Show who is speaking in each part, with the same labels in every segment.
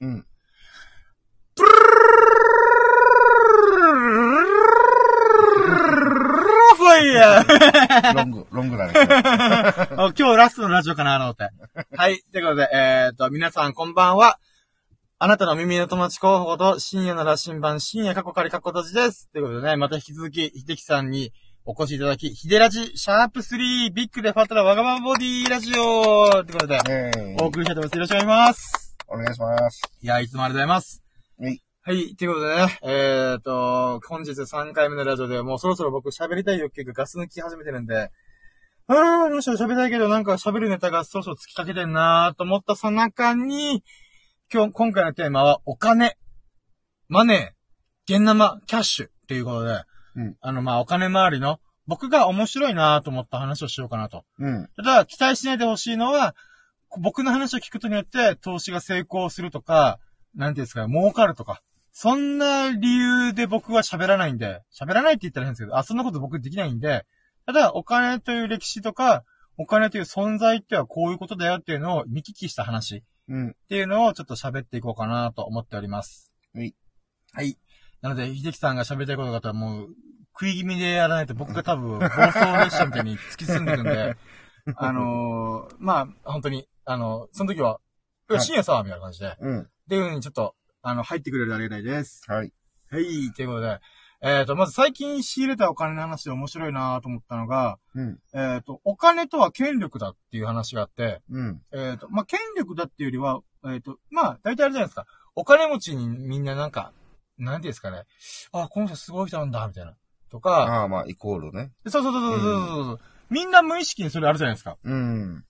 Speaker 1: うん。ロング、ロングだね。
Speaker 2: あ今日ラストのラジオかなと思って。はい。ということで、えー、と、皆さんこんばんは。あなたの耳の友達候補と深夜の羅針盤、深夜過去仮過去閉じです。ということでね、また引き続き、秀樹さんにお越しいただき、ヒデラジ、シャープ3、ビッグでファットなわがままボディラジオということで、
Speaker 1: えー
Speaker 2: お送りしたいと思います。よろしくお願いします。
Speaker 1: お願いします。
Speaker 2: いや、いつもありがとうございます。
Speaker 1: はい。
Speaker 2: はい、ということでね、えーと、本日3回目のラジオでもうそろそろ僕喋りたい欲求がガス抜き始めてるんで、あー、どうしよう喋りたいけどなんか喋るネタがそろそろ尽きかけてんなーと思ったさなかに、今日、今回のテーマはお金、マネー、現生、キャッシュっていうことで、
Speaker 1: うん
Speaker 2: あの、まあ、お金周りの僕が面白いなーと思った話をしようかなと。
Speaker 1: うん。
Speaker 2: ただ、期待しないでほしいのは、僕の話を聞くことによって、投資が成功するとか、なんていうんですか、儲かるとか、そんな理由で僕は喋らないんで、喋らないって言ったら変ですけど、あ、そんなこと僕できないんで、ただ、お金という歴史とか、お金という存在ってはこういうことだよっていうのを見聞きした話っ
Speaker 1: うん。
Speaker 2: ていうのをちょっと喋っていこうかなと思っております。
Speaker 1: はい。
Speaker 2: はい。なので、秀樹さんが喋りたいことがあったらもう、食い気味でやらないと僕が多分、暴走列車みたいに突き進んでいくんで、あのー、まあ、本当に、あの、その時は、深夜さ、みたいな感じで、っ
Speaker 1: うん。
Speaker 2: ていう風にちょっと、あの、入ってくれるとありがたいです。
Speaker 1: はい。
Speaker 2: はい、ということで、えっ、と、まず最近仕入れたお金の話で面白いなと思ったのが、
Speaker 1: うん。
Speaker 2: えっ、と、お金とは権力だっていう話があって、
Speaker 1: うん。
Speaker 2: えっ、と、まあ、権力だっていうよりは、えっ、と、まあ、大体あれじゃないですか。お金持ちにみんななんか、なんていうんですかね。あ、この人すごい人なんだ、みたいな。とか、
Speaker 1: ああ、まあ、イコールね。
Speaker 2: そうそうそうそうそうそう、みんな無意識にそれあるじゃないですか。
Speaker 1: うん。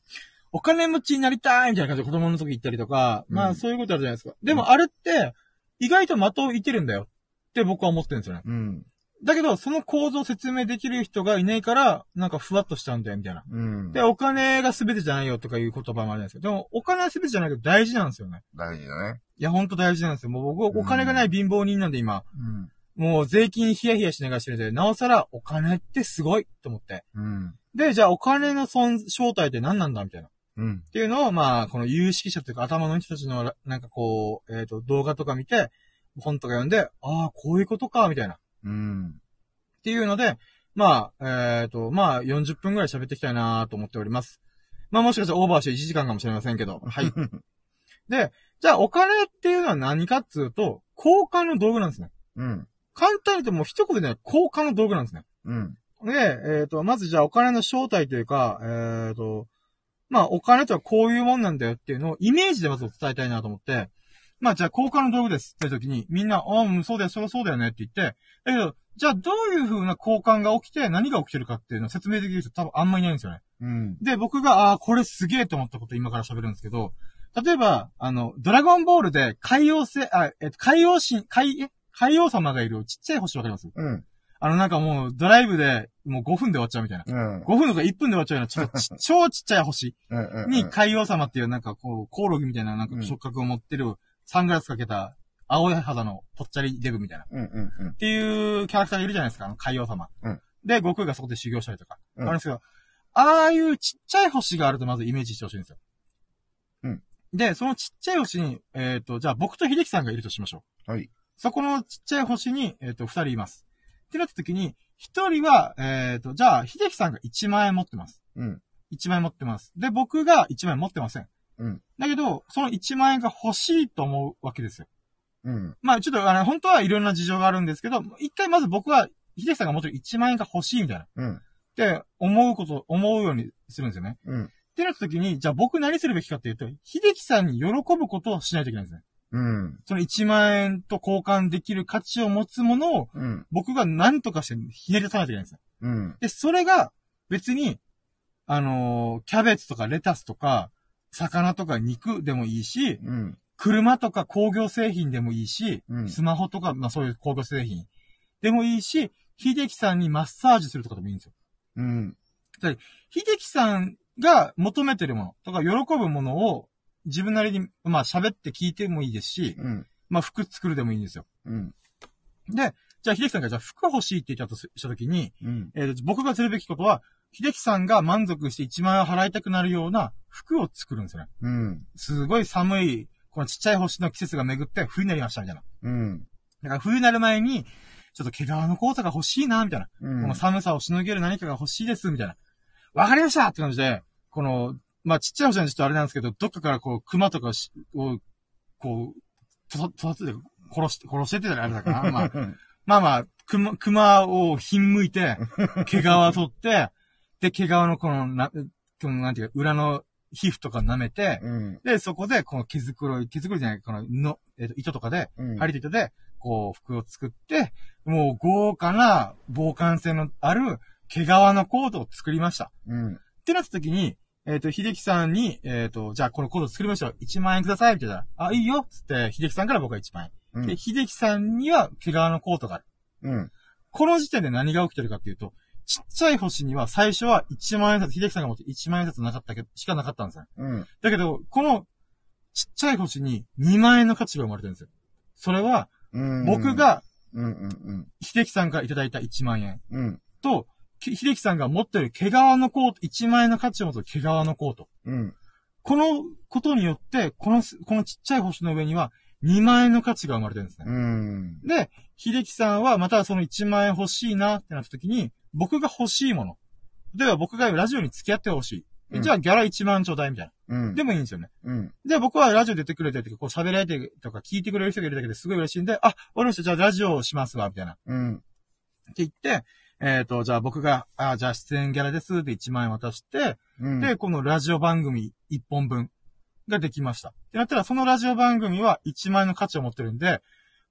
Speaker 2: お金持ちになりたいみたいな感じで子供の時言ったりとか、ま
Speaker 1: うん
Speaker 2: あそういうことあるじゃないですか。でもあれって、意外と的を射てるんだよって僕は思ってるんですよね。
Speaker 1: うん。
Speaker 2: だけど、その構造を説明できる人がいないから、なんかふわっとしちゃうんだよ、みたいな。
Speaker 1: うん。
Speaker 2: で、お金が全てじゃないよとかいう言葉もあるじゃないですか。でも、お金は全てじゃないけど大事なんですよね。
Speaker 1: 大事だね。
Speaker 2: いや、ほんと大事なんですよ。もう僕、お金がない貧乏人なんで今、
Speaker 1: うん。
Speaker 2: もう税金ヒヤヒヤしながらしてるんで、なおさらお金ってすごいと思って。
Speaker 1: うん。
Speaker 2: で、じゃあお金の存正体って何なんだみたいな。
Speaker 1: うん。
Speaker 2: っていうのを、まあ、この有識者というか頭の人たちの、なんかこう、えっ、と、動画とか見て、本とか読んで、ああ、こういうことか、みたいな。っ
Speaker 1: うん。
Speaker 2: ていうので、まあ、えっ、と、まあ、40分くらい喋っていきたいなと思っております。まあ、もしかしたらオーバーして1時間かもしれませんけど。はい。で、じゃあ、お金っていうのは何かっつうと、交換の道具なんですね。
Speaker 1: うん。
Speaker 2: 簡単に言うともう一言でね、交換の道具なんですね。
Speaker 1: うん。
Speaker 2: で、えっ、と、まずじゃあお金の正体というか、えっ、と、まあお金とはこういうもんなんだよっていうのをイメージでまず伝えたいなと思って、まあじゃあ交換の道具ですって時にみんな、ああ、うん、そうだよ、そりゃそうだよねって言って、だけど、じゃあどういう風な交換が起きて何が起きてるかっていうのを説明できる人多分あんまりいないんですよね。
Speaker 1: うん。
Speaker 2: で、僕が、ああ、これすげえと思ったこと今から喋るんですけど、例えば、あの、ドラゴンボールで海王星、あ、えっと、海王神、海、え海王様がいるちっちゃい星わかります？
Speaker 1: うん。
Speaker 2: あのなんかもうドライブでもう5分で終わっちゃうみたいな。
Speaker 1: うん。
Speaker 2: 5分とか1分で終わっちゃうような、ちょっとち超ちっちゃい星
Speaker 1: うん。
Speaker 2: に海王様っていうなんかこう、コオロギみたいななんか触覚を持ってる、サングラスかけた、青い肌のぽっちゃりデブみたいな。っ
Speaker 1: うん。うん。うん。
Speaker 2: ていうキャラクターがいるじゃないですか、あの海王様。
Speaker 1: うん
Speaker 2: で、悟空がそこで修行したりとか。
Speaker 1: うん
Speaker 2: あるんですけど、ああいうちっちゃい星があるとまずイメージしてほしいんですよ。
Speaker 1: うん。
Speaker 2: で、そのちっちゃい星に、えっ、と、じゃあ僕と秀樹さんがいるとしましょう。
Speaker 1: はい。
Speaker 2: そこのちっちゃい星に、えっ、と、二人います。ってなった時に、一人は、えっ、と、じゃあ、秀樹さんが1万円持ってます。
Speaker 1: うん。
Speaker 2: 1万円持ってます。で、僕が1万円持ってません。
Speaker 1: うん。
Speaker 2: だけど、その1万円が欲しいと思うわけですよ。
Speaker 1: うん。
Speaker 2: まあ、ちょっと、あの、本当はいろんな事情があるんですけど、一回まず僕は、秀樹さんが持ってる1万円が欲しいみたいな。っ
Speaker 1: うん。
Speaker 2: て思うこと、思うようにするんですよね。
Speaker 1: うん。
Speaker 2: ってなった時に、じゃあ僕何するべきかっていうと、秀樹さんに喜ぶことをしないといけないんですね。
Speaker 1: うん。
Speaker 2: その1万円と交換できる価値を持つものを、
Speaker 1: うん。
Speaker 2: 僕が何とかしてひねり出さないといけないんですよ。
Speaker 1: うん。
Speaker 2: で、それが別に、あのーキャベツとかレタスとか、魚とか肉でもいいし、
Speaker 1: うん。
Speaker 2: 車とか工業製品でもいいし、
Speaker 1: うん
Speaker 2: スマホとか、まあそういう工業製品でもいいし、秀樹さんにマッサージするとかでもいいんですよ。
Speaker 1: うん。
Speaker 2: 秀樹さんが求めてるものとか喜ぶものを自分なりに、まあ喋って聞いてもいいですし、
Speaker 1: うん。
Speaker 2: まあ服作るでもいいんですよ。
Speaker 1: うん。
Speaker 2: で、じゃあ秀樹さんがじゃあ服欲しいって言ったとしたときに、
Speaker 1: うん。
Speaker 2: えー僕がするべきことは、秀樹さんが満足して1万円払いたくなるような服を作るんですよね。
Speaker 1: うん。
Speaker 2: すごい寒いこのちっちゃい星の季節が巡って冬になりましたみたいな。
Speaker 1: うん。
Speaker 2: だから冬になる前に、ちょっと毛皮のコートが欲しいな、みたいな。
Speaker 1: うん。
Speaker 2: この寒さをしのげる何かが欲しいです、みたいな。わかりましたって感じで、この、まあ、ちっちゃい星はちょっとあれなんですけど、どっかからこう、熊とかしを、こう、と、と、と、殺して、殺してってたらあれだから、まあ、まあまあ、熊、熊をひんむいて、毛皮を取って、で、毛皮のこの、な、この、なんていうか、裏の皮膚とか舐めて、
Speaker 1: うん。
Speaker 2: で、そこで、この毛づくろい、毛づくろいじゃない、この、の、えっ、と、糸とかで、
Speaker 1: うん。
Speaker 2: 針と糸で、こう、服を作って、もう豪華な防寒性のある毛皮のコートを作りました。
Speaker 1: うん。
Speaker 2: ってなった時に、えっ、と、秀樹さんに、えっ、と、じゃあこのコート作りましょう。1万円ください。って言ったら、あ、いいよ。つって、秀樹さんから僕は1万円。
Speaker 1: うん
Speaker 2: で、秀樹さんには毛皮のコートがある。
Speaker 1: うん。
Speaker 2: この時点で何が起きてるかっていうと、ちっちゃい星には最初は1万円札、秀樹さんが持って1万円札なかったけど、しかなかったんですよ。
Speaker 1: うん。
Speaker 2: だけど、このちっちゃい星に2万円の価値が生まれてるんですよ。それは、
Speaker 1: うん。
Speaker 2: 僕、が
Speaker 1: うんうん
Speaker 2: 秀樹さんからいただいた1万円
Speaker 1: うん。うん。
Speaker 2: と、き秀樹さんが持ってる毛皮のコート、1万円の価値を持つ毛皮のコート。
Speaker 1: うん。
Speaker 2: このことによって、このす、このちっちゃい星の上には2万円の価値が生まれてるんですね。
Speaker 1: うん。
Speaker 2: で、秀樹さんはまたその1万円欲しいなってなった時に、僕が欲しいもの。例えば僕がラジオに付き合ってほしい。じゃあギャラ1万ちょうだいみたいな。
Speaker 1: うん。
Speaker 2: でもいいんですよね。
Speaker 1: うん。
Speaker 2: で、僕はラジオ出てくれてとか、こう喋られてとか聞いてくれる人がいるだけですごい嬉しいんで、あ、わかりました。じゃあラジオをしますわ、みたいな。
Speaker 1: うん。
Speaker 2: って言って、えっ、と、じゃあ僕が、あ、じゃあ出演ギャラですって1万円渡して、
Speaker 1: うん。
Speaker 2: で、このラジオ番組1本分ができました。ってなったら、そのラジオ番組は1万円の価値を持ってるんで、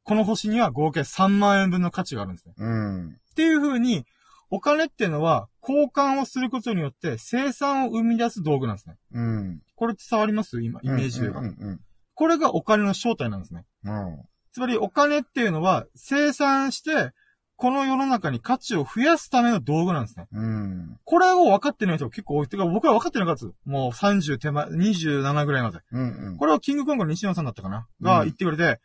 Speaker 2: この星には合計3万円分の価値があるんですね。
Speaker 1: うん。
Speaker 2: っていう風に、お金っていうのは、交換をすることによって生産を生み出す道具なんですね。
Speaker 1: うん。
Speaker 2: これ伝わります？今、イメージでが、
Speaker 1: うん。うん。
Speaker 2: これがお金の正体なんですね。
Speaker 1: うん。
Speaker 2: つまりお金っていうのは、生産して、この世の中に価値を増やすための道具なんですね。
Speaker 1: うん。
Speaker 2: これを分かってない人が結構多い。てか僕は分かってなかった。もう30手前、27ぐらいまで。
Speaker 1: うん。
Speaker 2: これをキングコングの西野さんだったかな？が言ってくれて、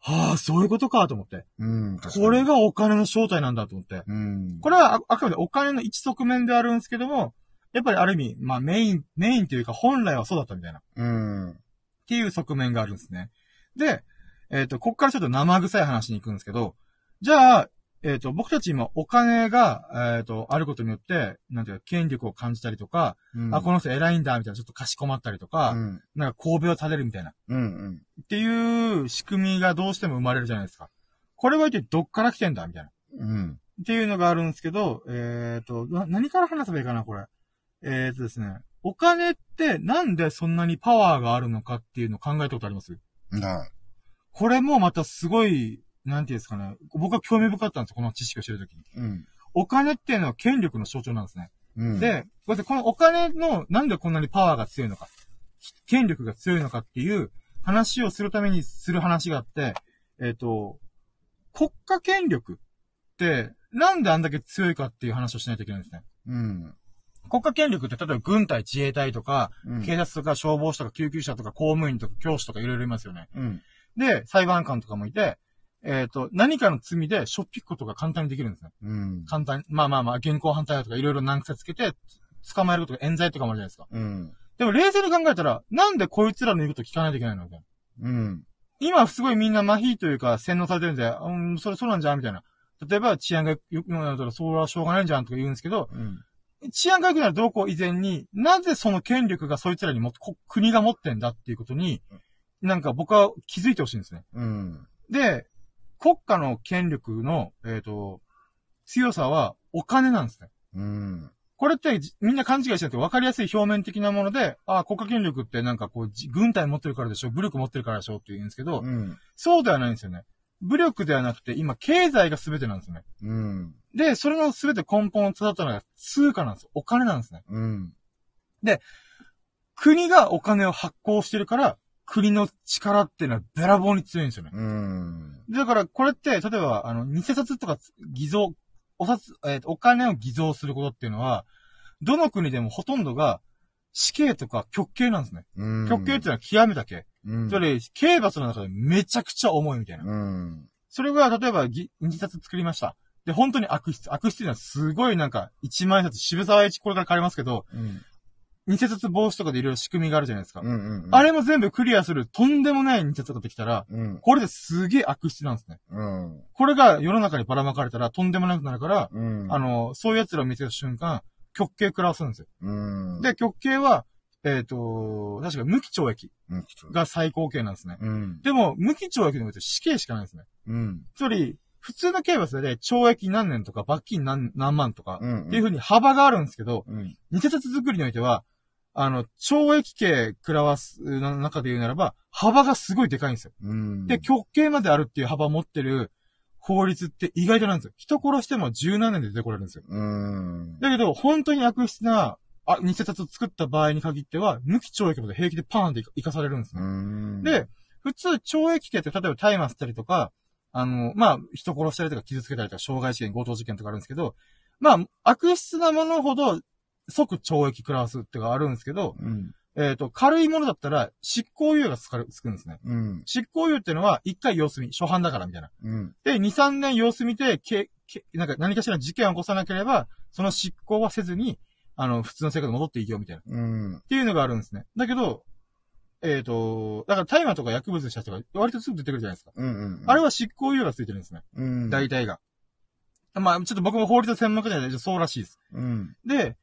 Speaker 2: はあ、そういうことかと思って。
Speaker 1: うん。
Speaker 2: これ、がお金の正体なんだと思って。
Speaker 1: うん。
Speaker 2: これはああくまでお金の一側面であるんですけども、やっぱりある意味、まあメイン、メインというか本来はそうだったみたいな。っ
Speaker 1: うん。
Speaker 2: ていう側面があるんですね。で、えっ、と、こっからちょっと生臭い話に行くんですけど、じゃあ、えっ、と、僕たち今お金が、えっ、と、あることによって、なんていうか、権力を感じたりとか、
Speaker 1: うん。
Speaker 2: あ、この人偉いんだ、みたいな、ちょっとかしこまったりとか、
Speaker 1: うん。
Speaker 2: なんか神戸を垂れるみたいな。
Speaker 1: うん。
Speaker 2: っていう仕組みがどうしても生まれるじゃないですか。これは一体どっから来てんだみたいな。
Speaker 1: うん。
Speaker 2: っていうのがあるんですけど、えっ、と、な何から話せばいいかな、これ。えっ、とですね。お金ってなんでそんなにパワーがあるのかっていうのを考えたことあります？
Speaker 1: な
Speaker 2: これもまたすごい、なんていうんですかね。僕は興味深かったんですよ、この知識を知るときに。
Speaker 1: うん。
Speaker 2: お金っていうのは権力の象徴なんですね。
Speaker 1: うん。、
Speaker 2: で、こうやってこのお金の、なんでこんなにパワーが強いのか、権力が強いのかっていう話をするためにする話があって、えっ、と、国家権力って、なんであんだけ強いかっていう話をしないといけないんですね。
Speaker 1: うん。
Speaker 2: 国家権力って、例えば軍隊、自衛隊とか、
Speaker 1: うん。
Speaker 2: 警察とか消防士とか救急車とか公務員とか教師とかいろいろいますよね。
Speaker 1: うん。
Speaker 2: で、裁判官とかもいて、えっ、と、何かの罪でしょっぴくことが簡単にできるんですね。
Speaker 1: うん。
Speaker 2: 簡単に、まあまあまあ、現行犯逮捕とかいろいろ難癖つけて、捕まえることが冤罪とかもあるじゃないですか。
Speaker 1: うん。
Speaker 2: でも冷静に考えたら、なんでこいつらの言うこと聞かないといけないのみたいな。
Speaker 1: うん。
Speaker 2: 今すごいみんな麻痺というか洗脳されてるんで、うん、それそうなんじゃんみたいな。例えば治安が良くなったら、それはしょうがないんじゃんとか言うんですけど、
Speaker 1: うん。
Speaker 2: 治安が良くなるどうこう以前に、なぜその権力がそいつらにも、こ国が持ってんだっていうことに、なんか僕は気づいてほしいんですね。
Speaker 1: うん。
Speaker 2: で、国家の権力の、えっ、と、強さはお金なんですね。
Speaker 1: うん。
Speaker 2: これってじみんな勘違いしなくて分かりやすい表面的なもので、ああ、国家権力ってなんかこう、じ軍隊持ってるからでしょ、武力持ってるからでしょって言うんですけど、
Speaker 1: うん。
Speaker 2: そうではないんですよね。武力ではなくて、今、経済が全てなんですよね。
Speaker 1: うん。
Speaker 2: で、それの全て根本を伝ったのが通貨なんですよ。お金なんですね。
Speaker 1: うん。
Speaker 2: 国がお金を発行してるから、国の力っていうのはべらぼうに強いんですよね。
Speaker 1: うん。
Speaker 2: だから、これって、例えば、あの、偽札とか偽造、お札、えーとお金を偽造することっていうのは、どの国でもほとんどが死刑とか極刑なんですね。
Speaker 1: うん。
Speaker 2: 極刑っていうのは極めた刑。
Speaker 1: うん。
Speaker 2: それ、刑罰の中でめちゃくちゃ重いみたいな。
Speaker 1: うん。
Speaker 2: それが、例えば、ぎ偽札作りました。で、本当に悪質。悪質っていうのはすごいなんか、一万円札、渋沢栄一これから変わりますけど、
Speaker 1: うん。
Speaker 2: 偽札防止とかでいろいろ仕組みがあるじゃないですか。
Speaker 1: うんうんうん。
Speaker 2: あれも全部クリアするとんでもない偽札ができたら、
Speaker 1: うん。
Speaker 2: これですげえ悪質なんですね。
Speaker 1: うん。
Speaker 2: これが世の中にばらまかれたらとんでもなくなるから、
Speaker 1: うん。
Speaker 2: あの、そういう奴らを見つけた瞬間、極刑食らわすんですよ。
Speaker 1: うん。
Speaker 2: で、極刑は、えっ、と、確か無期懲役
Speaker 1: うん、
Speaker 2: が最高刑なんですね。
Speaker 1: うん。
Speaker 2: でも、無期懲役で死刑しかないんですね。
Speaker 1: うん。
Speaker 2: つまり、普通の刑罰で懲役何年とか罰金何何万とか、
Speaker 1: うん。
Speaker 2: っていう風に幅があるんですけど、
Speaker 1: うん。
Speaker 2: 偽札作りにおいては、あの、懲役刑食らわすの中で言うならば、幅がすごいでかいんですよ。
Speaker 1: うん。
Speaker 2: で、極刑まであるっていう幅を持ってる法律って意外となんですよ。人殺しても十何年で出てこれるんですよ。
Speaker 1: うん。
Speaker 2: だけど、本当に悪質な、あ、偽札を作った場合に限っては、無期懲役まで平気でパーンって生かされるんですね。
Speaker 1: うん。
Speaker 2: で、普通、懲役刑って、例えば大麻吸ったりとか、あの、まあ、人殺したりとか傷つけたりとか、傷害事件、強盗事件とかあるんですけど、まあ、悪質なものほど、即懲役食らわすってがあるんですけど、
Speaker 1: うん。
Speaker 2: えっ、と、軽いものだったら、執行猶予がつかる、つくんですね。
Speaker 1: うん。
Speaker 2: 執行猶予っていうのは、一回様子見、初犯だからみたいな。
Speaker 1: うん。
Speaker 2: で、2、3年様子見て、け、け、なんか何かしらの事件を起こさなければ、その執行はせずに、あの、普通の生活に戻っていいよ、みたいな。っ
Speaker 1: うん。
Speaker 2: ていうのがあるんですね。だけど、えっ、と、だから大麻とか薬物した人が割とすぐ出てくるじゃないですか。
Speaker 1: うん。
Speaker 2: あれは執行猶予がついてるんですね。
Speaker 1: うん。
Speaker 2: 大体が。まあ、ちょっと僕も法律の専門家じゃないけど、そうらしいです。
Speaker 1: うん。
Speaker 2: で、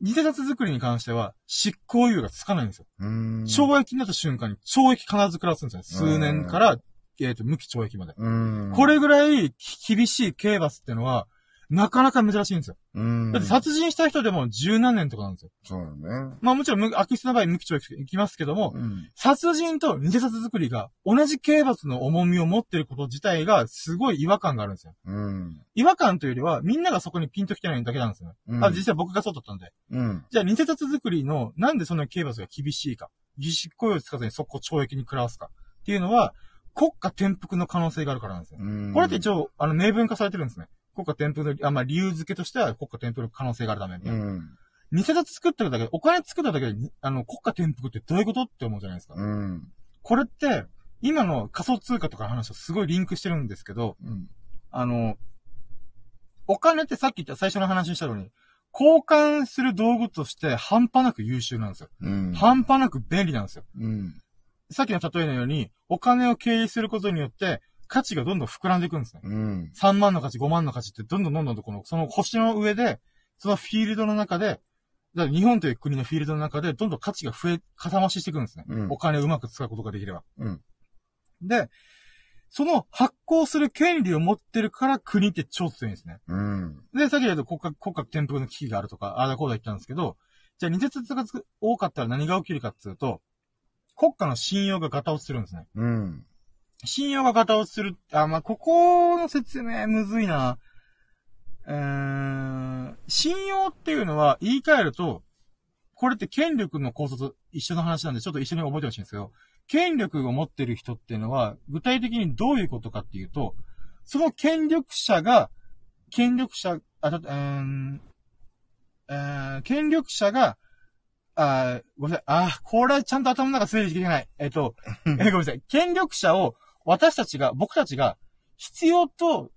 Speaker 2: 偽札作りに関しては、執行猶予がつかないんですよ。
Speaker 1: うん。
Speaker 2: 懲役になった瞬間に、懲役必ず食らわすんですよ。数年から、えっ、と、無期懲役まで。
Speaker 1: うん。
Speaker 2: これぐらいき厳しい刑罰ってのは、なかなか珍しいんですよ。
Speaker 1: うん。
Speaker 2: だって殺人した人でも十何年とかなんですよ。
Speaker 1: そうだね。
Speaker 2: まあもちろん無悪質な場合無期懲役いきますけども、
Speaker 1: うん。
Speaker 2: 殺人と偽札作りが同じ刑罰の重みを持ってること自体がすごい違和感があるんですよ。
Speaker 1: うん。
Speaker 2: 違和感というよりは、みんながそこにピンと来てないだけなんですよね。
Speaker 1: うん
Speaker 2: あ、実際僕がそうだったんで。
Speaker 1: うん。
Speaker 2: じゃあ偽札作りの、なんでそんな刑罰が厳しいか。実執行猶予つかずにそこ懲役に食らわすか。っていうのは、国家転覆の可能性があるからなんですよ。
Speaker 1: うん。
Speaker 2: これって一応、あの、明文化されてるんですね。国家転覆の、あ、まあ、理由付けとしては国家転覆の可能性があるために。
Speaker 1: うん。
Speaker 2: 偽札作っただけで、お金作っただけでに、あの、国家転覆ってどういうことって思うじゃないですか。
Speaker 1: うん。
Speaker 2: これって、今の仮想通貨とかの話とすごいリンクしてるんですけど、
Speaker 1: うん。
Speaker 2: あの、お金ってさっき言った最初の話にしたように、交換する道具として半端なく優秀なんですよ。
Speaker 1: うん。
Speaker 2: 半端なく便利なんですよ。
Speaker 1: うん。
Speaker 2: さっきの例えのように、お金を経営することによって、価値がどんどん膨らんでいくんですね。
Speaker 1: うん。
Speaker 2: 3万の価値、5万の価値ってどんどんどんどんとこの、その星の上で、そのフィールドの中で、だから日本という国のフィールドの中で、どんどん価値が増え、かさ増ししていくんですね。
Speaker 1: うん
Speaker 2: お金をうまく使うことができれば。
Speaker 1: うん。
Speaker 2: で、その発行する権利を持ってるから国って超強いんですね。
Speaker 1: うん。
Speaker 2: で、さっき言うと国家、国家転覆の危機があるとか、ああだこうだ言ったんですけど、じゃあ二節が多かったら何が起きるかっていうと、国家の信用がガタ落ちするんですね。
Speaker 1: うん。
Speaker 2: 信用がガタ落ちする。あ、まあ、ここの説明むずいな。うーん、信用っていうのは言い換えると、これって権力の構造と一緒の話なんで、ちょっと一緒に覚えてほしいんですけど、権力を持ってる人っていうのは、具体的にどういうことかっていうと、その権力者が、権力者、あ、た、うーん、えー権力者が、あごめんなさい。あこれはちゃんと頭の中整理できてない。えっと、え ごめんなさい。権力者を私たちが、僕たちが必要と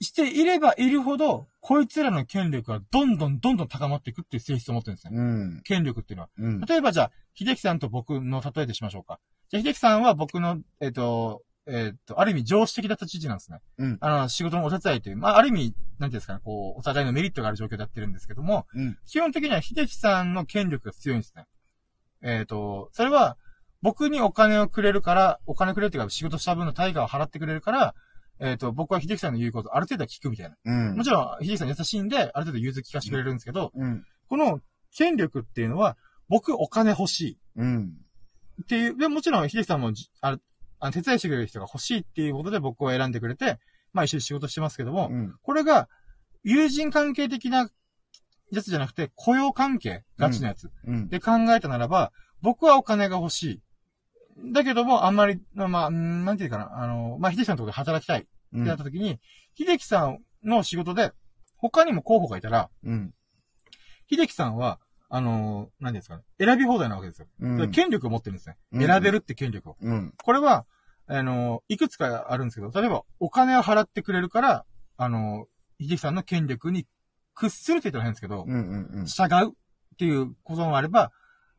Speaker 2: していればいるほど、こいつらの権力がどんどんどんどん高まっていくっていう性質を持ってるんですね。
Speaker 1: うん。
Speaker 2: 権力っていうのは。
Speaker 1: うん。
Speaker 2: 例えばじゃあ、秀樹さんと僕の例えでしましょうか。じゃあ、秀樹さんは僕の、えっ、と、えっ、と、ある意味常識的だった知事なんですね。
Speaker 1: うん
Speaker 2: あの、仕事のお手伝いという、まあ、ある意味、なんていうんですかね、こう、お互いのメリットがある状況でやってるんですけども、
Speaker 1: うん。
Speaker 2: 基本的には秀樹さんの権力が強いんですね。えっ、と、それは、僕にお金をくれるから、お金くれるっていうか仕事した分の対価を払ってくれるから、えっ、と、僕は秀樹さんの言うことある程度は聞くみたいな。
Speaker 1: うん。
Speaker 2: もちろん、秀樹さん優しいんで、ある程度融通聞かせてくれるんですけど、
Speaker 1: うん。
Speaker 2: この権力っていうのは、僕お金欲し
Speaker 1: うん。
Speaker 2: いっていう、でもちろん秀樹さんもじ、ああの手伝いしてくれる人が欲しいっていうことで僕を選んでくれて、まあ一緒に仕事してますけども、
Speaker 1: うん。
Speaker 2: これが、友人関係的なやつじゃなくて、雇用関係、ガチのやつ。
Speaker 1: うん。
Speaker 2: で考えたならば、僕はお金が欲しい。だけども、あんまり、まあ、うんなんていうかな、あの、まあ、秀樹さんのところで働きたいって
Speaker 1: うん
Speaker 2: なった時に、秀樹さんの仕事で、他にも候補がいたら、
Speaker 1: うん。
Speaker 2: 秀樹さんは、あの、何ですかね、選び放題なわけですよ。
Speaker 1: うん
Speaker 2: 権力を持ってるんですね。
Speaker 1: うん
Speaker 2: 選べるって権力を。
Speaker 1: うん。
Speaker 2: これは、あの、いくつかあるんですけど、例えば、お金を払ってくれるから、あの、秀樹さんの権力に屈するって言ったら変ですけど、
Speaker 1: うん。うん。
Speaker 2: 従うっっていうこともあれば、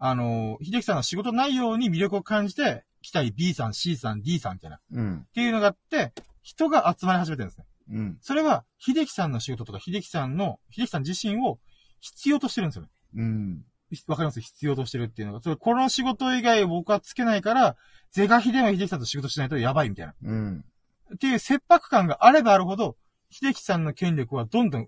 Speaker 2: あの、秀樹さんの仕事内容に魅力を感じて、来たい B さん、C さん、D さんみたいな。っ
Speaker 1: うん。
Speaker 2: ていうのがあって、人が集まり始めてるんですね。
Speaker 1: うん。
Speaker 2: それは、秀樹さんの仕事とか、秀樹さんの、秀樹さん自身を必要としてるんですよね。
Speaker 1: うん。
Speaker 2: わかります？必要としてるっていうのが。それ、この仕事以外僕はつけないから、是が非でも秀樹さんと仕事しないとやばいみたいな。
Speaker 1: うん。
Speaker 2: っていう切迫感があればあるほど、秀樹さんの権力はどんどん、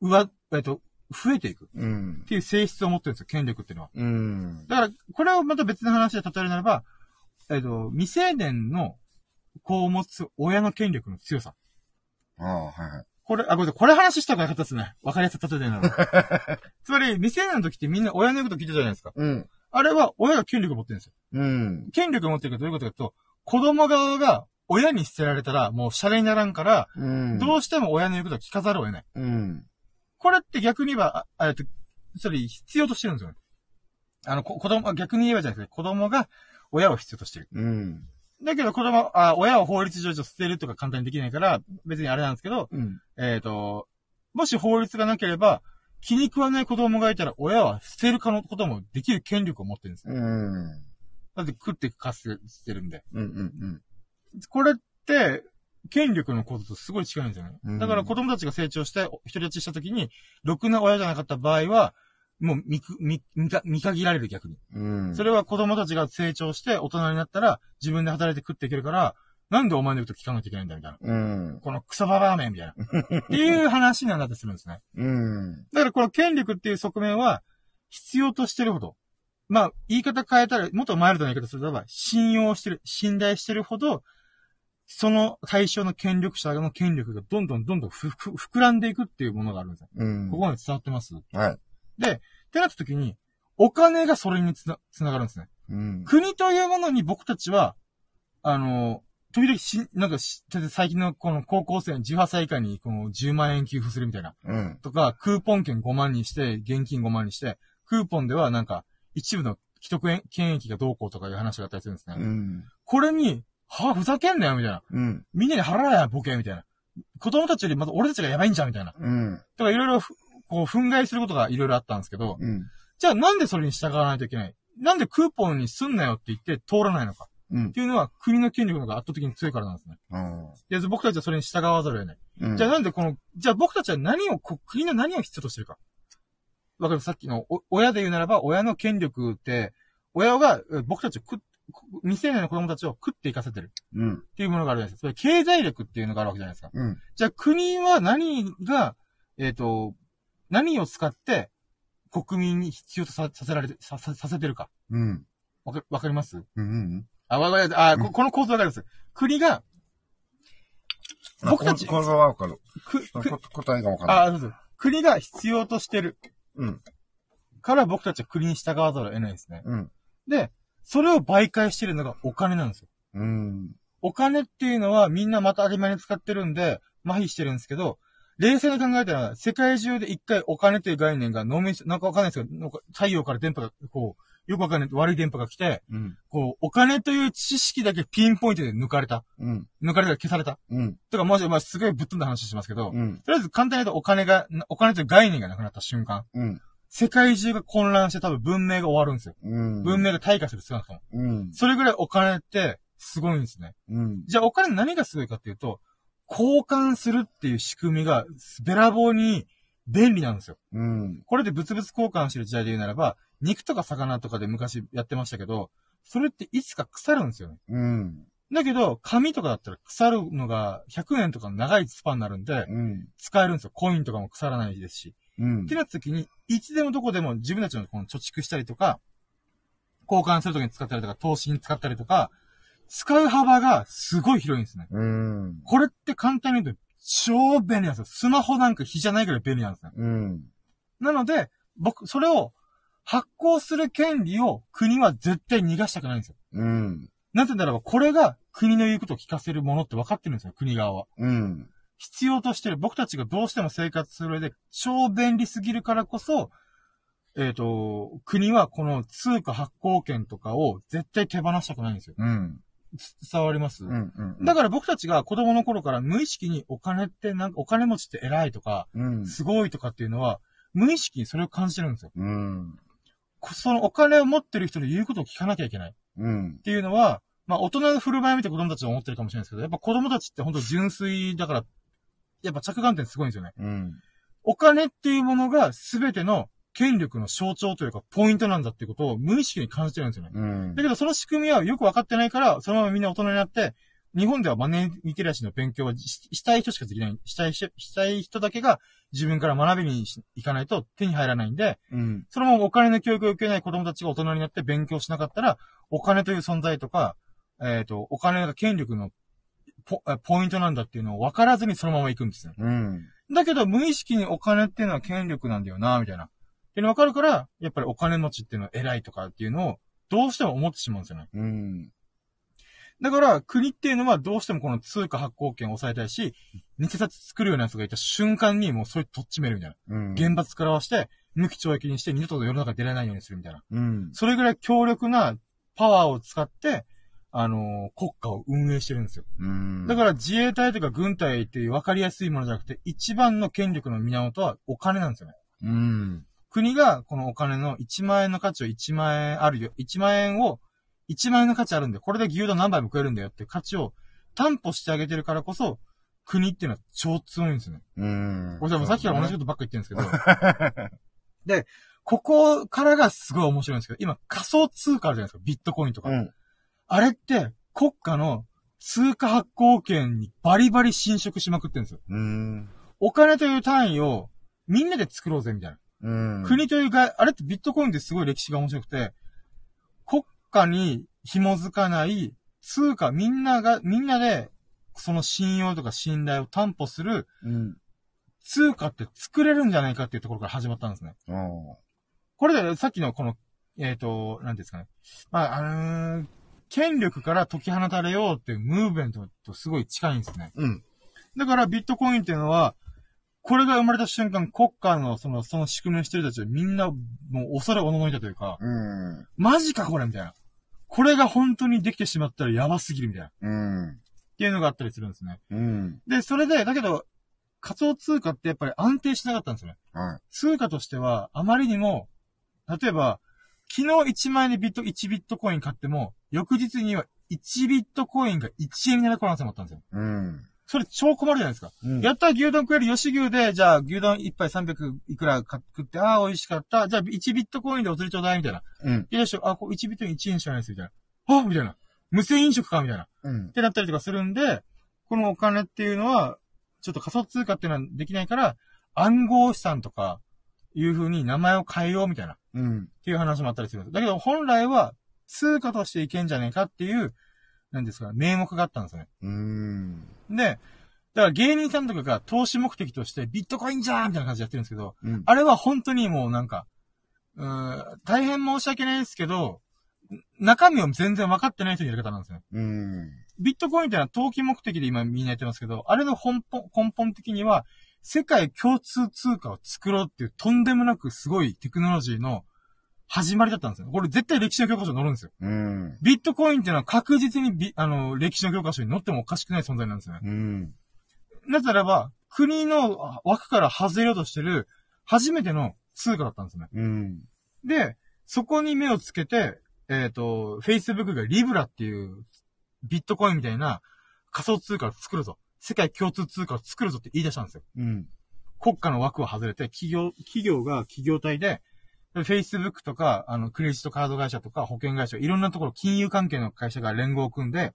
Speaker 2: 上、えっと、増えていく。
Speaker 1: うん
Speaker 2: っ。ていう性質を持ってるんですよ、権力っていうのは。
Speaker 1: うん。
Speaker 2: だから、これをまた別の話で例えるならば、えっと、未成年の子を持つ親の権力の強さ。
Speaker 1: ああ、はいはい。
Speaker 2: これ、あ、ごめんなさい。これ話した方がよかったですね。わかりやすい例えでなら。つまり、未成年の時ってみんな親の言うこと聞いてたじゃないですか。
Speaker 1: うん。
Speaker 2: あれは親が権力を持ってるんですよ。
Speaker 1: うん。
Speaker 2: 権力を持ってるかどういうことかと、子供側が親に捨てられたらもうシャレにならんから、
Speaker 1: うん。
Speaker 2: どうしても親の言うことを聞かざるを得ない。
Speaker 1: うん。
Speaker 2: これって逆に言えば、あ、えっと、それ必要としてるんですよね。あの、こ子供、逆に言えばじゃなくて、子供が親を必要としてる。
Speaker 1: うん。
Speaker 2: だけど子供、あ、親を法律上捨てるとか簡単にできないから、別にあれなんですけど、
Speaker 1: うん。
Speaker 2: えっ、と、もし法律がなければ、気に食わない子供がいたら、親は捨てる可能こともできる権力を持ってるんですよ。
Speaker 1: うん。
Speaker 2: だって食ってかすしてるんで。
Speaker 1: うん。うん。
Speaker 2: これって、権力のこととすごい近いんですよね。
Speaker 1: うん
Speaker 2: だから子供たちが成長して、独り立ちした時に、ろくな親じゃなかった場合は、もう見く、見、見か見限られる逆に。
Speaker 1: うん。
Speaker 2: それは子供たちが成長して大人になったら、自分で働いて食っていけるから、なんでお前の言うこと聞かなきゃいけないんだみたいな。
Speaker 1: うん。
Speaker 2: このクソババアメンみたいな。っていう話になってするんですね。
Speaker 1: うん。
Speaker 2: だからこの権力っていう側面は、必要としてるほど、まあ、言い方変えたら、もっとマイルドな言い方すると、信用してる、信頼してるほど、その対象の権力者の権力がどんどんどんどんふふ膨らんでいくっていうものがあるんですよ。
Speaker 1: うん。
Speaker 2: ここまで伝わってます
Speaker 1: はい。
Speaker 2: で、ってなった時に、お金がそれにつな、つながるんですね。
Speaker 1: うん。
Speaker 2: 国というものに僕たちは、あの、時々し、なんかし、最近のこの高校生18歳以下にこの10万円給付するみたいな。
Speaker 1: うん。
Speaker 2: とか、クーポン券5万にして、現金5万にして、クーポンではなんか、一部の既得権益がどうこうとかいう話があったりするんですね。
Speaker 1: うん。
Speaker 2: これに、はふざけんなよ、みたいな。
Speaker 1: うん。
Speaker 2: みんなに払えや、ボケ、みたいな。子供たちよりまた俺たちがやばいんじゃん、みたいな。
Speaker 1: うん。
Speaker 2: とかいろいろふ、こう、憤慨することがいろいろあったんですけど、
Speaker 1: うん。
Speaker 2: じゃあなんでそれに従わないといけない？なんでクーポンにすんなよって言って通らないのか
Speaker 1: うん
Speaker 2: っ。ていうのは国の権力の方が圧倒的に強いからなんですね。
Speaker 1: うん。
Speaker 2: で、僕たちはそれに従わざるを得ない。
Speaker 1: うん。
Speaker 2: じゃあなんでこの、じゃあ僕たちは何を、こ国の何を必要としてるか。わかる？さっきの、お親で言うならば、親の権力って、親がえ僕たちを食っ、未成年の子供たちを食っていかせてる
Speaker 1: うん。
Speaker 2: っていうものがあるじゃないですか。それ経済力っていうのがあるわけじゃないですか。
Speaker 1: うん。
Speaker 2: じゃあ国は何が、えっ、と、何を使って国民に必要とささせられて、さ、ささせてるか。
Speaker 1: うん。
Speaker 2: わか、わかります？
Speaker 1: うん。
Speaker 2: あ、わかります。あ、ここの構造わかります。国が、僕たち
Speaker 1: 構造はわかる。
Speaker 2: く、
Speaker 1: 答えがわからない。
Speaker 2: あ、そうそう。国が必要としてる。
Speaker 1: うん。
Speaker 2: から僕たちは国に従わざるを得ないですね。
Speaker 1: うん。
Speaker 2: で、それを媒介してるのがお金なんですよ。
Speaker 1: うん。
Speaker 2: お金っていうのはみんなまた当たり前に使ってるんで、麻痺してるんですけど、冷静に考えたら、世界中で一回お金という概念が脳みそ、なんかわかんないですけど、なんか太陽から電波が、こう、よくわかんない悪い電波が来て、
Speaker 1: うん。
Speaker 2: こう、お金という知識だけピンポイントで抜かれた。
Speaker 1: うん。
Speaker 2: 抜かれた消された。
Speaker 1: うん。
Speaker 2: とか、もし、まあ、すごいぶっ飛んだ話しますけど、
Speaker 1: うん。
Speaker 2: とりあえず簡単に言うとお金が、お金という概念がなくなった瞬間、
Speaker 1: うん。
Speaker 2: 世界中が混乱して多分文明が終わるんですよ。
Speaker 1: うん。
Speaker 2: 文明が退化する少なくとも。
Speaker 1: うん。
Speaker 2: それぐらいお金ってすごいんですね。
Speaker 1: うん。
Speaker 2: じゃあお金何がすごいかっていうと、交換するっていう仕組みがべらぼうに便利なんですよ。
Speaker 1: うん。
Speaker 2: これで物々交換してる時代で言うならば、肉とか魚とかで昔やってましたけど、それっていつか腐るんですよね。
Speaker 1: うん。
Speaker 2: だけど、紙とかだったら腐るのが100年とかの長いスパンになるんで、
Speaker 1: うん。
Speaker 2: 使えるんですよ。コインとかも腐らないですし。
Speaker 1: うん
Speaker 2: ってなった時に、いつでもどこでも自分たちのこの貯蓄したりとか、交換するときに使ったりとか、投資に使ったりとか、使う幅がすごい広いんですね。
Speaker 1: うん。
Speaker 2: これって簡単に言うと超便利なんですよ。スマホなんか比じゃないぐらい便利なんですね。
Speaker 1: うん。
Speaker 2: なので、僕、それを発行する権利を国は絶対逃がしたくないんですよ。
Speaker 1: うん。
Speaker 2: なぜならば、これが国の言うことを聞かせるものって分かってるんですよ、国側は。
Speaker 1: うん。
Speaker 2: 必要としてる、僕たちがどうしても生活する上で超便利すぎるからこそ、えっ、と、国はこの通貨発行権とかを絶対手放したくないんですよ。
Speaker 1: うん。
Speaker 2: つ伝わります、
Speaker 1: うん。うん。
Speaker 2: だから僕たちが子供の頃から無意識にお金ってなんかお金持ちって偉いとか、
Speaker 1: うん。
Speaker 2: すごいとかっていうのは、無意識にそれを感じてるんですよ。
Speaker 1: うん。
Speaker 2: こそのお金を持ってる人の言うことを聞かなきゃいけない。
Speaker 1: うん
Speaker 2: っ。ていうのは、まあ大人の振る舞いを見て子供たちは思ってるかもしれないですけど、やっぱ子供たちって本当純粋だから、やっぱ着眼点すごいんですよね。
Speaker 1: うん。
Speaker 2: お金っていうものが全ての権力の象徴というかポイントなんだっていうことを無意識に感じてるんですよね。
Speaker 1: うん
Speaker 2: だ。けどその仕組みはよくわかってないから、そのままみんな大人になって、日本ではマネーリテラシーの勉強はししたい人しかできない、したい人、したい人だけが自分から学びにし行かないと手に入らないんで、
Speaker 1: うん。
Speaker 2: そのままお金の教育を受けない子供たちが大人になって勉強しなかったら、お金という存在とか、えっ、と、お金が権力のポえポイントなんだっていうのを分からずにそのまま行くんですよ。
Speaker 1: うん。
Speaker 2: だけど無意識にお金っていうのは権力なんだよな、みたいな。っていうの分かるから、やっぱりお金持ちっていうのは偉いとかっていうのをどうしても思ってしまうんですよね。
Speaker 1: うん。
Speaker 2: だから、国っていうのはどうしてもこの通貨発行権を抑えたいし、偽札作るような奴がいた瞬間にもうそれとっちめるみたいな。
Speaker 1: うん。
Speaker 2: 厳罰からわして、無期懲役にして二度と世の中に出られないようにするみたいな。
Speaker 1: うん。
Speaker 2: それぐらい強力なパワーを使って、あのー国家を運営してるんですよ。
Speaker 1: うん。
Speaker 2: だから自衛隊とか軍隊っていう分かりやすいものじゃなくて、一番の権力の源はお金なんですよね。
Speaker 1: うん。
Speaker 2: 国がこのお金の1万円の価値を1万円あるよ。1万円を、1万円の価値あるんで、これで牛丼何杯も食えるんだよって価値を担保してあげてるからこそ、国っていうのは超強いんですよね。
Speaker 1: うん。
Speaker 2: これでもさっきから同じことばっか言ってるんですけど。で、ここからがすごい面白いんですけど、今仮想通貨あるじゃないですか。ビットコインとか。
Speaker 1: うん。
Speaker 2: あれって国家の通貨発行権にバリバリ侵食しまくってるんですよ。
Speaker 1: うん。
Speaker 2: お金という単位をみんなで作ろうぜみたいな。
Speaker 1: うん。
Speaker 2: 国というが、あれってビットコインってすごい歴史が面白くて、国家に紐づかない通貨、みんなが、みんなで、その信用とか信頼を担保する
Speaker 1: うん。
Speaker 2: 通貨って作れるんじゃないかっていうところから始まったんですね。
Speaker 1: お
Speaker 2: これで、さっきのこの、えっ、と、なんですかね。まあ、あのー権力から解き放たれようっていうムーブメントとすごい近いんですね。
Speaker 1: うん。
Speaker 2: だからビットコインっていうのは、これが生まれた瞬間、国家のその、その仕組みの人たちはみんな、もう恐れおののいたというか、
Speaker 1: うん。
Speaker 2: マジかこれみたいな。これが本当にできてしまったらやばすぎるみたいな。っ
Speaker 1: うん。
Speaker 2: ていうのがあったりするんですね。
Speaker 1: うん。
Speaker 2: で、それで、だけど、仮想通貨ってやっぱり安定しなかったんですよね。
Speaker 1: はい。
Speaker 2: 通貨としては、あまりにも、例えば、昨日1万円でビット、1ビットコイン買っても、翌日には1ビットコインが1円になる可能性もあったんですよ。
Speaker 1: うん。
Speaker 2: それ超困るじゃないですか。
Speaker 1: うん
Speaker 2: やったら牛丼食える吉牛で、じゃあ牛丼1杯300いくら買食って、ああ、美味しかった。じゃあ1ビットコインでお釣りちょうだい、みたいな。
Speaker 1: うん。
Speaker 2: いやでしょ、あ、こう1ビットに1円しかないです、みたいな。あみたいな。無銭飲食か、みたいな。っ
Speaker 1: うん。
Speaker 2: てなったりとかするんで、このお金っていうのは、ちょっと仮想通貨っていうのはできないから、暗号資産とか、いう風に名前を変えようみたいな、っ
Speaker 1: うん。
Speaker 2: ていう話もあったりするんです。だけど本来は、通貨としていけんじゃねえかっていう、なんですか、名目があったんですよね。
Speaker 1: うん。
Speaker 2: で、だから芸人さんとかが投資目的としてビットコインじゃーんみたいな感じでやってるんですけど、
Speaker 1: うん。
Speaker 2: あれは本当にもうなんか、うーん、大変申し訳ないですけど、中身を全然分かってない人のやり方なんですね。
Speaker 1: うん。
Speaker 2: ビットコインってのは投機目的で今みんなやってますけど、あれの本本根本的には、世界共通通貨を作ろうっていうとんでもなくすごいテクノロジーの始まりだったんですよ。これ絶対歴史の教科書に載るんですよ。
Speaker 1: うん。
Speaker 2: ビットコインっていうのは確実にビあの、歴史の教科書に載ってもおかしくない存在なんですよね。
Speaker 1: うん。
Speaker 2: なぜならば、国の枠から外れようとしてる初めての通貨だったんですね。
Speaker 1: うん。
Speaker 2: で、そこに目をつけて、えっ、と、Facebook がリブラっていうビットコインみたいな仮想通貨を作るぞ。世界共通通貨を作るぞって言い出したんですよ。
Speaker 1: うん。
Speaker 2: 国家の枠を外れて、企業、企業が企業体で、Facebook とか、あの、クレジットカード会社とか、保険会社、いろんなところ、金融関係の会社が連合を組んで、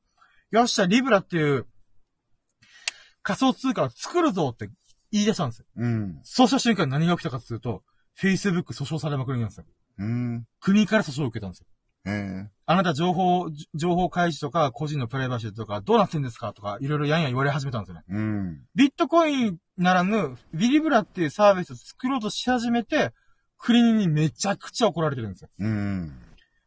Speaker 2: よっしゃ、リブラっていう仮想通貨を作るぞって言い出したんですよ。
Speaker 1: うん。
Speaker 2: そうした瞬間何が起きたかっていうと、Facebook 訴訟されまくりなんですよ。
Speaker 1: うん。
Speaker 2: 国から訴訟を受けたんですよ。
Speaker 1: ええ。
Speaker 2: あなた情報、じ情報開示とか、個人のプライバシーとか、どうなってんですかとか、いろいろやんやん言われ始めたんですよね。
Speaker 1: うん。
Speaker 2: ビットコインならぬ、ビリブラっていうサービスを作ろうとし始めて、国にめちゃくちゃ怒られてるんですよ。
Speaker 1: うん。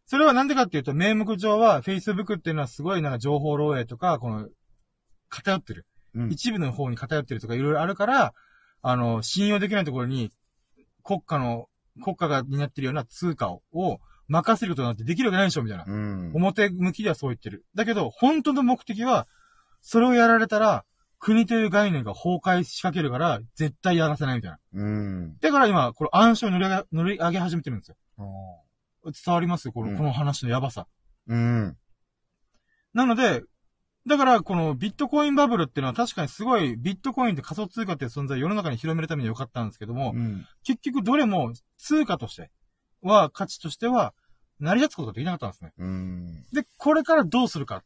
Speaker 2: それはなんでかっていうと、名目上は、Facebook っていうのはすごいなんか情報漏洩とか、この、偏ってる。
Speaker 1: うん。
Speaker 2: 一部の方に偏ってるとかいろいろあるから、あの、信用できないところに、国家の、国家が担ってるような通貨を、を任せることなんてできるわけないでしょ、みたいな。
Speaker 1: うん。
Speaker 2: 表向きではそう言ってる。だけど、本当の目的は、それをやられたら、国という概念が崩壊しかけるから、絶対やらせないみたいな。
Speaker 1: うん。
Speaker 2: だから今、これ暗証に乗り上げ、乗り上げ始めてるんですよ。
Speaker 1: あ
Speaker 2: 伝わります？よこの、
Speaker 1: うん
Speaker 2: この話のやばさ。
Speaker 1: ーうん。
Speaker 2: なので、だから、このビットコインバブルっていうのは確かにすごい、ビットコインって仮想通貨っていう存在を世の中に広めるために良かったんですけども、
Speaker 1: うん。
Speaker 2: 結局どれも通貨としては、価値としては、成り立つことができなかったんですね。
Speaker 1: うん。
Speaker 2: で、これからどうするかっ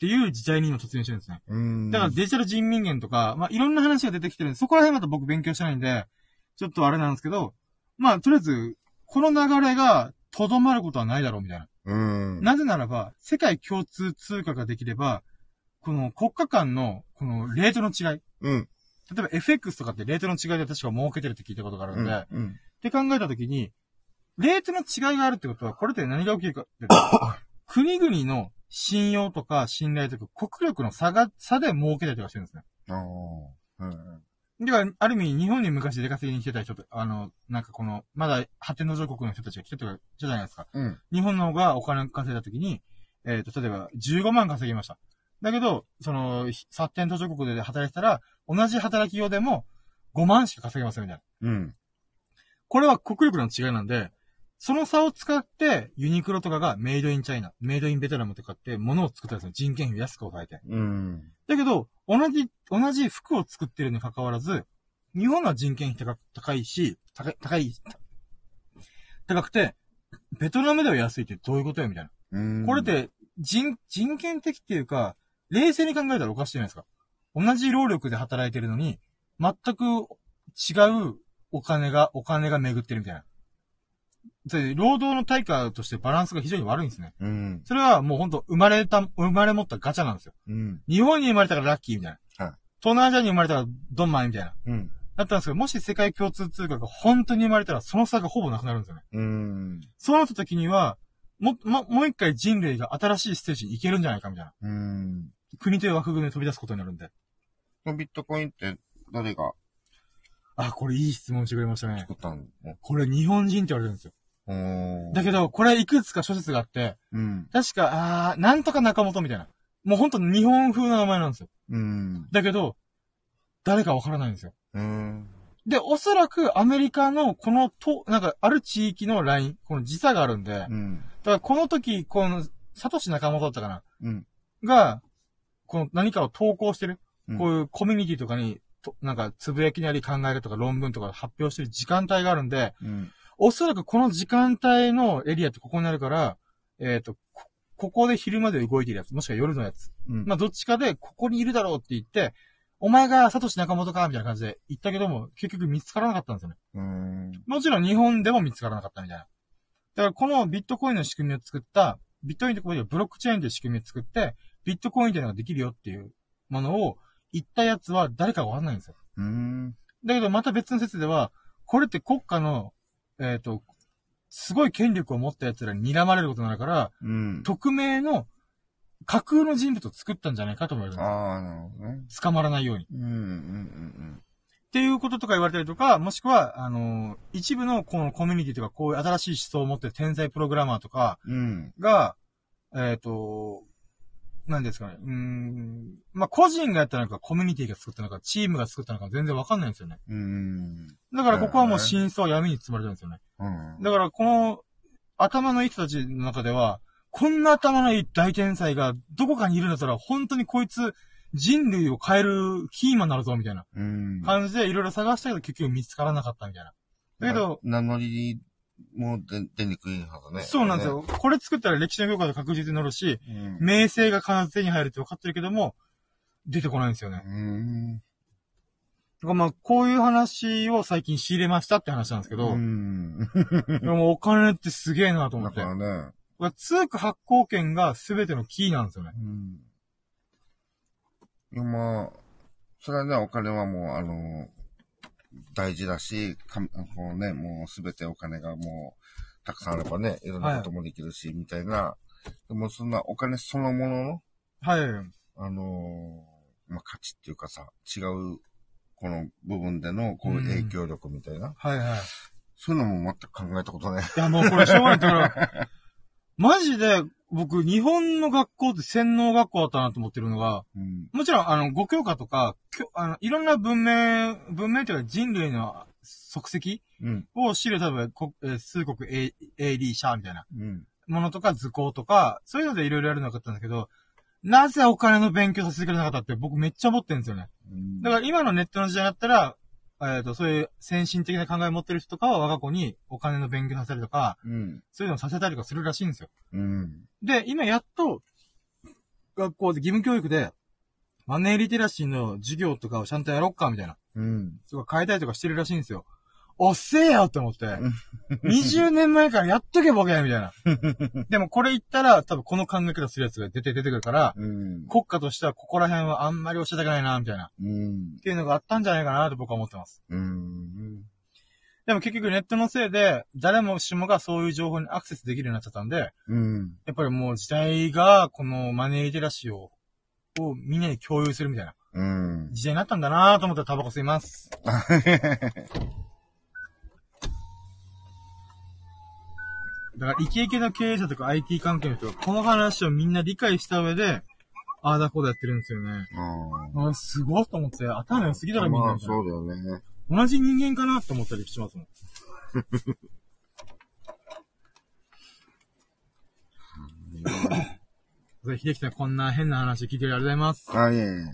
Speaker 2: ていう時代に今突入してるんですね。
Speaker 1: うん。
Speaker 2: だからデジタル人民元とか、まあ、いろんな話が出てきてるんで、そこら辺また僕勉強してないんで、ちょっとあれなんですけど、まあ、とりあえず、この流れが、とどまることはないだろうみたいな。
Speaker 1: うん。
Speaker 2: なぜならば、世界共通通貨ができれば、この国家間の、このレートの違い。
Speaker 1: うん。
Speaker 2: 例えば FX とかってレートの違いで確か儲けてるって聞いたことがあるんで、っ
Speaker 1: うん。
Speaker 2: て考えたときに、レートの違いがあるってことは、これって何が起きるかって、国々の信用とか信頼とか国力の差が、差で儲けたりとかしてるんですね。
Speaker 1: ああ。うん。
Speaker 2: では、ある意味、日本に昔出稼ぎに来てた人と、あの、なんかこの、まだ発展途上国の人たちが来てたじゃないですか。
Speaker 1: うん。
Speaker 2: 日本の方がお金稼いだときに、えっ、と、例えば15万稼ぎました。だけど、その、ひ発展途上国で働いてたら、同じ働き用でも5万しか稼げませんみたいな。
Speaker 1: うん。
Speaker 2: これは国力の違いなんで、その差を使って、ユニクロとかがメイドインチャイナ、メイドインベトナムとかって物を作ったんですよ。人件費を安く抑えて。
Speaker 1: うん。
Speaker 2: だけど、同じ、同じ服を作ってるにもかかわらず、日本は人件費高高いし、高い、高い、高くて、ベトナムでは安いってどういうことよみたいな。
Speaker 1: うん。
Speaker 2: これっ、て、人、人権的っていうか、冷静に考えたらおかしいじゃないですか。同じ労力で働いてるのに、全く違うお金が、お金が巡ってるみたいな。で労働の対価としてバランスが非常に悪いんですね。
Speaker 1: うん。
Speaker 2: それはもうほんと生まれた、生まれ持ったガチャなんですよ。
Speaker 1: うん。
Speaker 2: 日本に生まれたからラッキーみたいな。
Speaker 1: はい
Speaker 2: 東南アジアに生まれたからドンマイみたいな。
Speaker 1: うん。
Speaker 2: だったんですけど、もし世界共通通貨が本当に生まれたら、その差がほぼなくなるんですよね。
Speaker 1: うん。
Speaker 2: そうなった時には、も、も、もう一回人類が新しいステージに行けるんじゃないかみたいな。
Speaker 1: うん。
Speaker 2: 国という枠組みで飛び出すことになるんで。
Speaker 1: ビットコインって誰が？
Speaker 2: あ、これいい質問してくれましたね。
Speaker 1: 作ったの？
Speaker 2: これ日本人って言われるんですよ。だけど、これいくつか諸説があって、
Speaker 1: うん。
Speaker 2: 確か、あー、なんとか中本みたいな。もうほんと日本風な名前なんですよ。
Speaker 1: うん。
Speaker 2: だけど、誰かわからないんですよ。
Speaker 1: うん。
Speaker 2: で、おそらくアメリカのこのと、なんかある地域のライン、この時差があるんで、だか
Speaker 1: うん。
Speaker 2: らこの時、この、サトシ中本だったかな
Speaker 1: うん。
Speaker 2: が、この何かを投稿してる。
Speaker 1: うん
Speaker 2: こういうコミュニティとかに、となんか、つぶやきなり考えるとか論文とか発表してる時間帯があるんで、
Speaker 1: うん。
Speaker 2: おそらくこの時間帯のエリアってここになるから、えっ、と、こここで昼まで動いてるやつ、もしくは夜のやつ。
Speaker 1: うん。
Speaker 2: まあ、どっちかでここにいるだろうって言って、お前がサトシ中本かみたいな感じで言ったけども、結局見つからなかったんですよね。
Speaker 1: うん。
Speaker 2: もちろん日本でも見つからなかったみたいな。だからこのビットコインの仕組みを作った、ビットコインってここでブロックチェーンという仕組みを作って、ビットコインというのができるよっていうものを言ったやつは誰かわかんないんですよ。
Speaker 1: うん。
Speaker 2: だけどまた別の説では、これって国家の、えっ、と、すごい権力を持った奴らに睨まれることになるから、
Speaker 1: うん。
Speaker 2: 匿名の架空の人物を作ったんじゃないかと思われるんですよ。
Speaker 1: ああ、なるほどね。
Speaker 2: 捕まらないように。っ
Speaker 1: うん。うん。
Speaker 2: ていうこととか言われたりとか、もしくは、あのー一部のこのコミュニティとか、こういう新しい思想を持ってる天才プログラマーとか
Speaker 1: うん。うん。
Speaker 2: が、えっ、と、何ですかね。うーん。まあ、個人がやったのか、コミュニティが作ったのか、チームが作ったのか、全然わかんないんですよね。
Speaker 1: うん。
Speaker 2: だからここはもう真相は闇に包まれてるんですよね。
Speaker 1: うん。
Speaker 2: だからこの、頭のいい人たちの中では、こんな頭のいい大天才がどこかにいるんだったら、本当にこいつ、人類を変えるキーマンになるぞ、みたいな
Speaker 1: うん。
Speaker 2: 感じでいろいろ探したけど結局見つからなかったみたいな。だけど、
Speaker 1: 名乗りも出出にくいはずね。
Speaker 2: そうなんですよ。これ作ったら歴史の教科で確実に載るし、
Speaker 1: うん。
Speaker 2: 名声が必ず手に入るって分かってるけども、出てこないんですよね。
Speaker 1: うん。
Speaker 2: だからまあ、こういう話を最近仕入れましたって話なんですけど、
Speaker 1: うん。
Speaker 2: でもお金ってすげえなと思って
Speaker 1: だか。らね。
Speaker 2: これ通貨発行権が全てのキーなんですよね。
Speaker 1: うん。いや、まあ、それはね、お金はもう、あの、大事だし、かこうね、もうすべてお金がもう、たくさんあればね、いろんなこともできるし、みたいな。でもそんなお金そのものの、
Speaker 2: はい。
Speaker 1: あのまあ、価値っていうかさ、違う、この部分での、こう影響力みたいな。
Speaker 2: はいはい。
Speaker 1: そういうのも全く考えたことない。
Speaker 2: いや、もうこれしょうがない。だから、マジで、僕、日本の学校って洗脳学校だったなと思ってるのが、
Speaker 1: うん。
Speaker 2: もちろん、あの、語教科とか、あの、いろんな文明、文明というか人類の足跡
Speaker 1: うん。
Speaker 2: を知る多分、こえー数国 A、AD 社みたいな
Speaker 1: うん。
Speaker 2: ものとか図工とか、そういうのでいろいろやるのが分かったんだけど、なぜお金の勉強させてくれなかったって僕めっちゃ思ってるんですよね。
Speaker 1: うん。
Speaker 2: だから今のネットの時代だったら、えっ、と、そういう先進的な考えを持ってる人とかは我が子にお金の勉強させるとか、
Speaker 1: うん。
Speaker 2: そういうのをさせたりとかするらしいんですよ。
Speaker 1: うん。
Speaker 2: で、今やっと、学校で義務教育で、マネーリテラシーの授業とかをちゃんとやろっか、みたいな。
Speaker 1: うん。
Speaker 2: とか変えたりとかしてるらしいんですよ。おっせえよって思って。20年前からやっとけボケみたいな。でもこれ言ったら、多分この考え方するやつが出て出てくるから、
Speaker 1: うん。
Speaker 2: 国家としてはここら辺はあんまり教えたくないな、みたいな。
Speaker 1: うん。
Speaker 2: っていうのがあったんじゃないかなと僕は思ってます。
Speaker 1: うん。
Speaker 2: でも結局ネットのせいで、誰もしもがそういう情報にアクセスできるようになっちゃったんで、
Speaker 1: うん。
Speaker 2: やっぱりもう時代が、このマネーリテラシーを、をみんなに共有するみたいな
Speaker 1: うん。
Speaker 2: 時代になったんだなと思ってタバコ吸います。だから、イケイケの経営者とか IT 関係の人が、この話をみんな理解した上で、ああだこうだやってるんですよね。
Speaker 1: あ
Speaker 2: あすごいと思って、頭良すぎだ
Speaker 1: あ。
Speaker 2: ろみんな
Speaker 1: まあ、。そうだよね。
Speaker 2: 同じ人間かなって思ったりしますもん。それ、秀樹さんこんな変な話聞いてるありがとうございます。
Speaker 1: あ、いえいえ。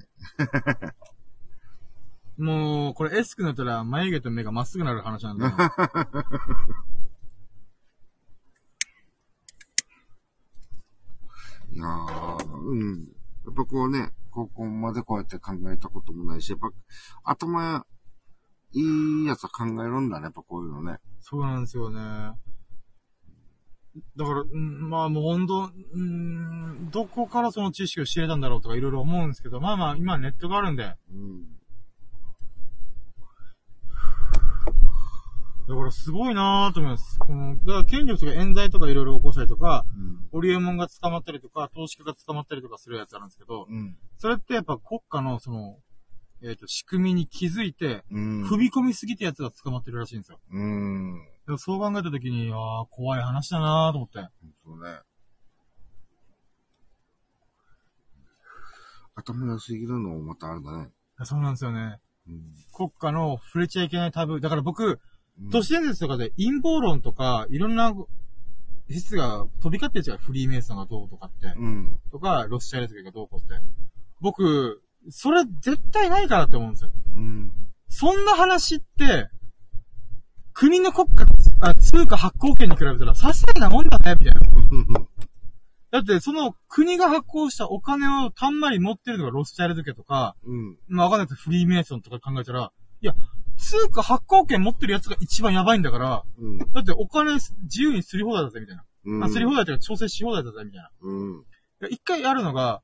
Speaker 2: もう、これエスクになったら眉毛と目がまっすぐなる話なんだよ。
Speaker 1: いやー、うん。やっぱこうね、高校までこうやって考えたこともないし、やっぱ、頭いいやつは考えるんだね、やっぱこういうのね。
Speaker 2: そうなんですよね。だから、うんまあもう本当、うん、どこからその知識を知れたんだろうとかいろいろ思うんですけど、まあまあ今ネットがあるんで、
Speaker 1: うん。
Speaker 2: だからすごいなぁと思います。この、だから権力とか冤罪とかいろいろ起こしたりとか、ホリエモンが捕まったりとか、投資家が捕まったりとかするやつあるんですけど、
Speaker 1: うん。
Speaker 2: それってやっぱ国家のその、えっ、と、仕組みに気づいて、
Speaker 1: うん。
Speaker 2: 踏み込みすぎたやつが捕まってるらしいんですよ。
Speaker 1: うん。
Speaker 2: そう考えたときに、ああ、怖い話だなぁと思って。
Speaker 1: そうね。頭良すぎるのもまたあるんだね。
Speaker 2: そうなんですよね。
Speaker 1: うん。
Speaker 2: 国家の触れちゃいけないタブー。だから僕、
Speaker 1: うん
Speaker 2: 都市伝説とかで陰謀論とか、いろんな説が飛び交ってるじゃん。フリーメイソンがどうとかって。
Speaker 1: うん。
Speaker 2: とか、ロスチャイルズがどうこうって。僕、それ絶対ないからって思うんですよ。
Speaker 1: うん。
Speaker 2: そんな話って、国の国家、あ通貨発行権に比べたら、さすがなもんだね、みたいな。だって、その国が発行したお金をたんまり持ってるのがロスチャイルズ家とか、
Speaker 1: うん。
Speaker 2: まあわかんないけどフリーメイソンとか考えたら、いや、通貨発行権持ってるやつが一番やばいんだから、
Speaker 1: うん。
Speaker 2: だってお金自由にすり放題だぜ、みたいな。
Speaker 1: うん。
Speaker 2: あ、すり放題というか調整し放題だぜ、みたいな。
Speaker 1: うん。
Speaker 2: で一回あるのが、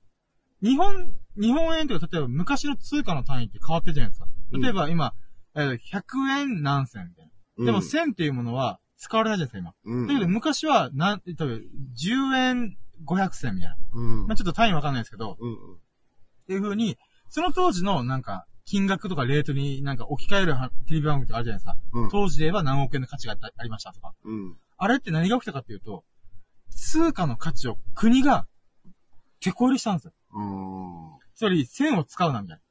Speaker 2: 日本、日本円というか、例えば昔の通貨の単位って変わってるじゃないですか。例えば今、えー100円何銭みたいな。でも1000っていうものは使われないじゃないですか、今。
Speaker 1: うん。
Speaker 2: だけど昔は、なん、例えば10円500銭みたいな。
Speaker 1: うん。
Speaker 2: まあちょっと単位わかんないですけど、
Speaker 1: うん。
Speaker 2: っていう風に、その当時のなんか、金額とかレートになんか置き換えるはテレビ番組とかあるじゃないですか。
Speaker 1: うん。
Speaker 2: 当時で言えば何億円の価値があありましたとか。
Speaker 1: うん。
Speaker 2: あれって何が起きたかっていうと、通貨の価値を国が手こ入れしたんですよ。
Speaker 1: うん。
Speaker 2: つまり、1000を使うな、みたいな。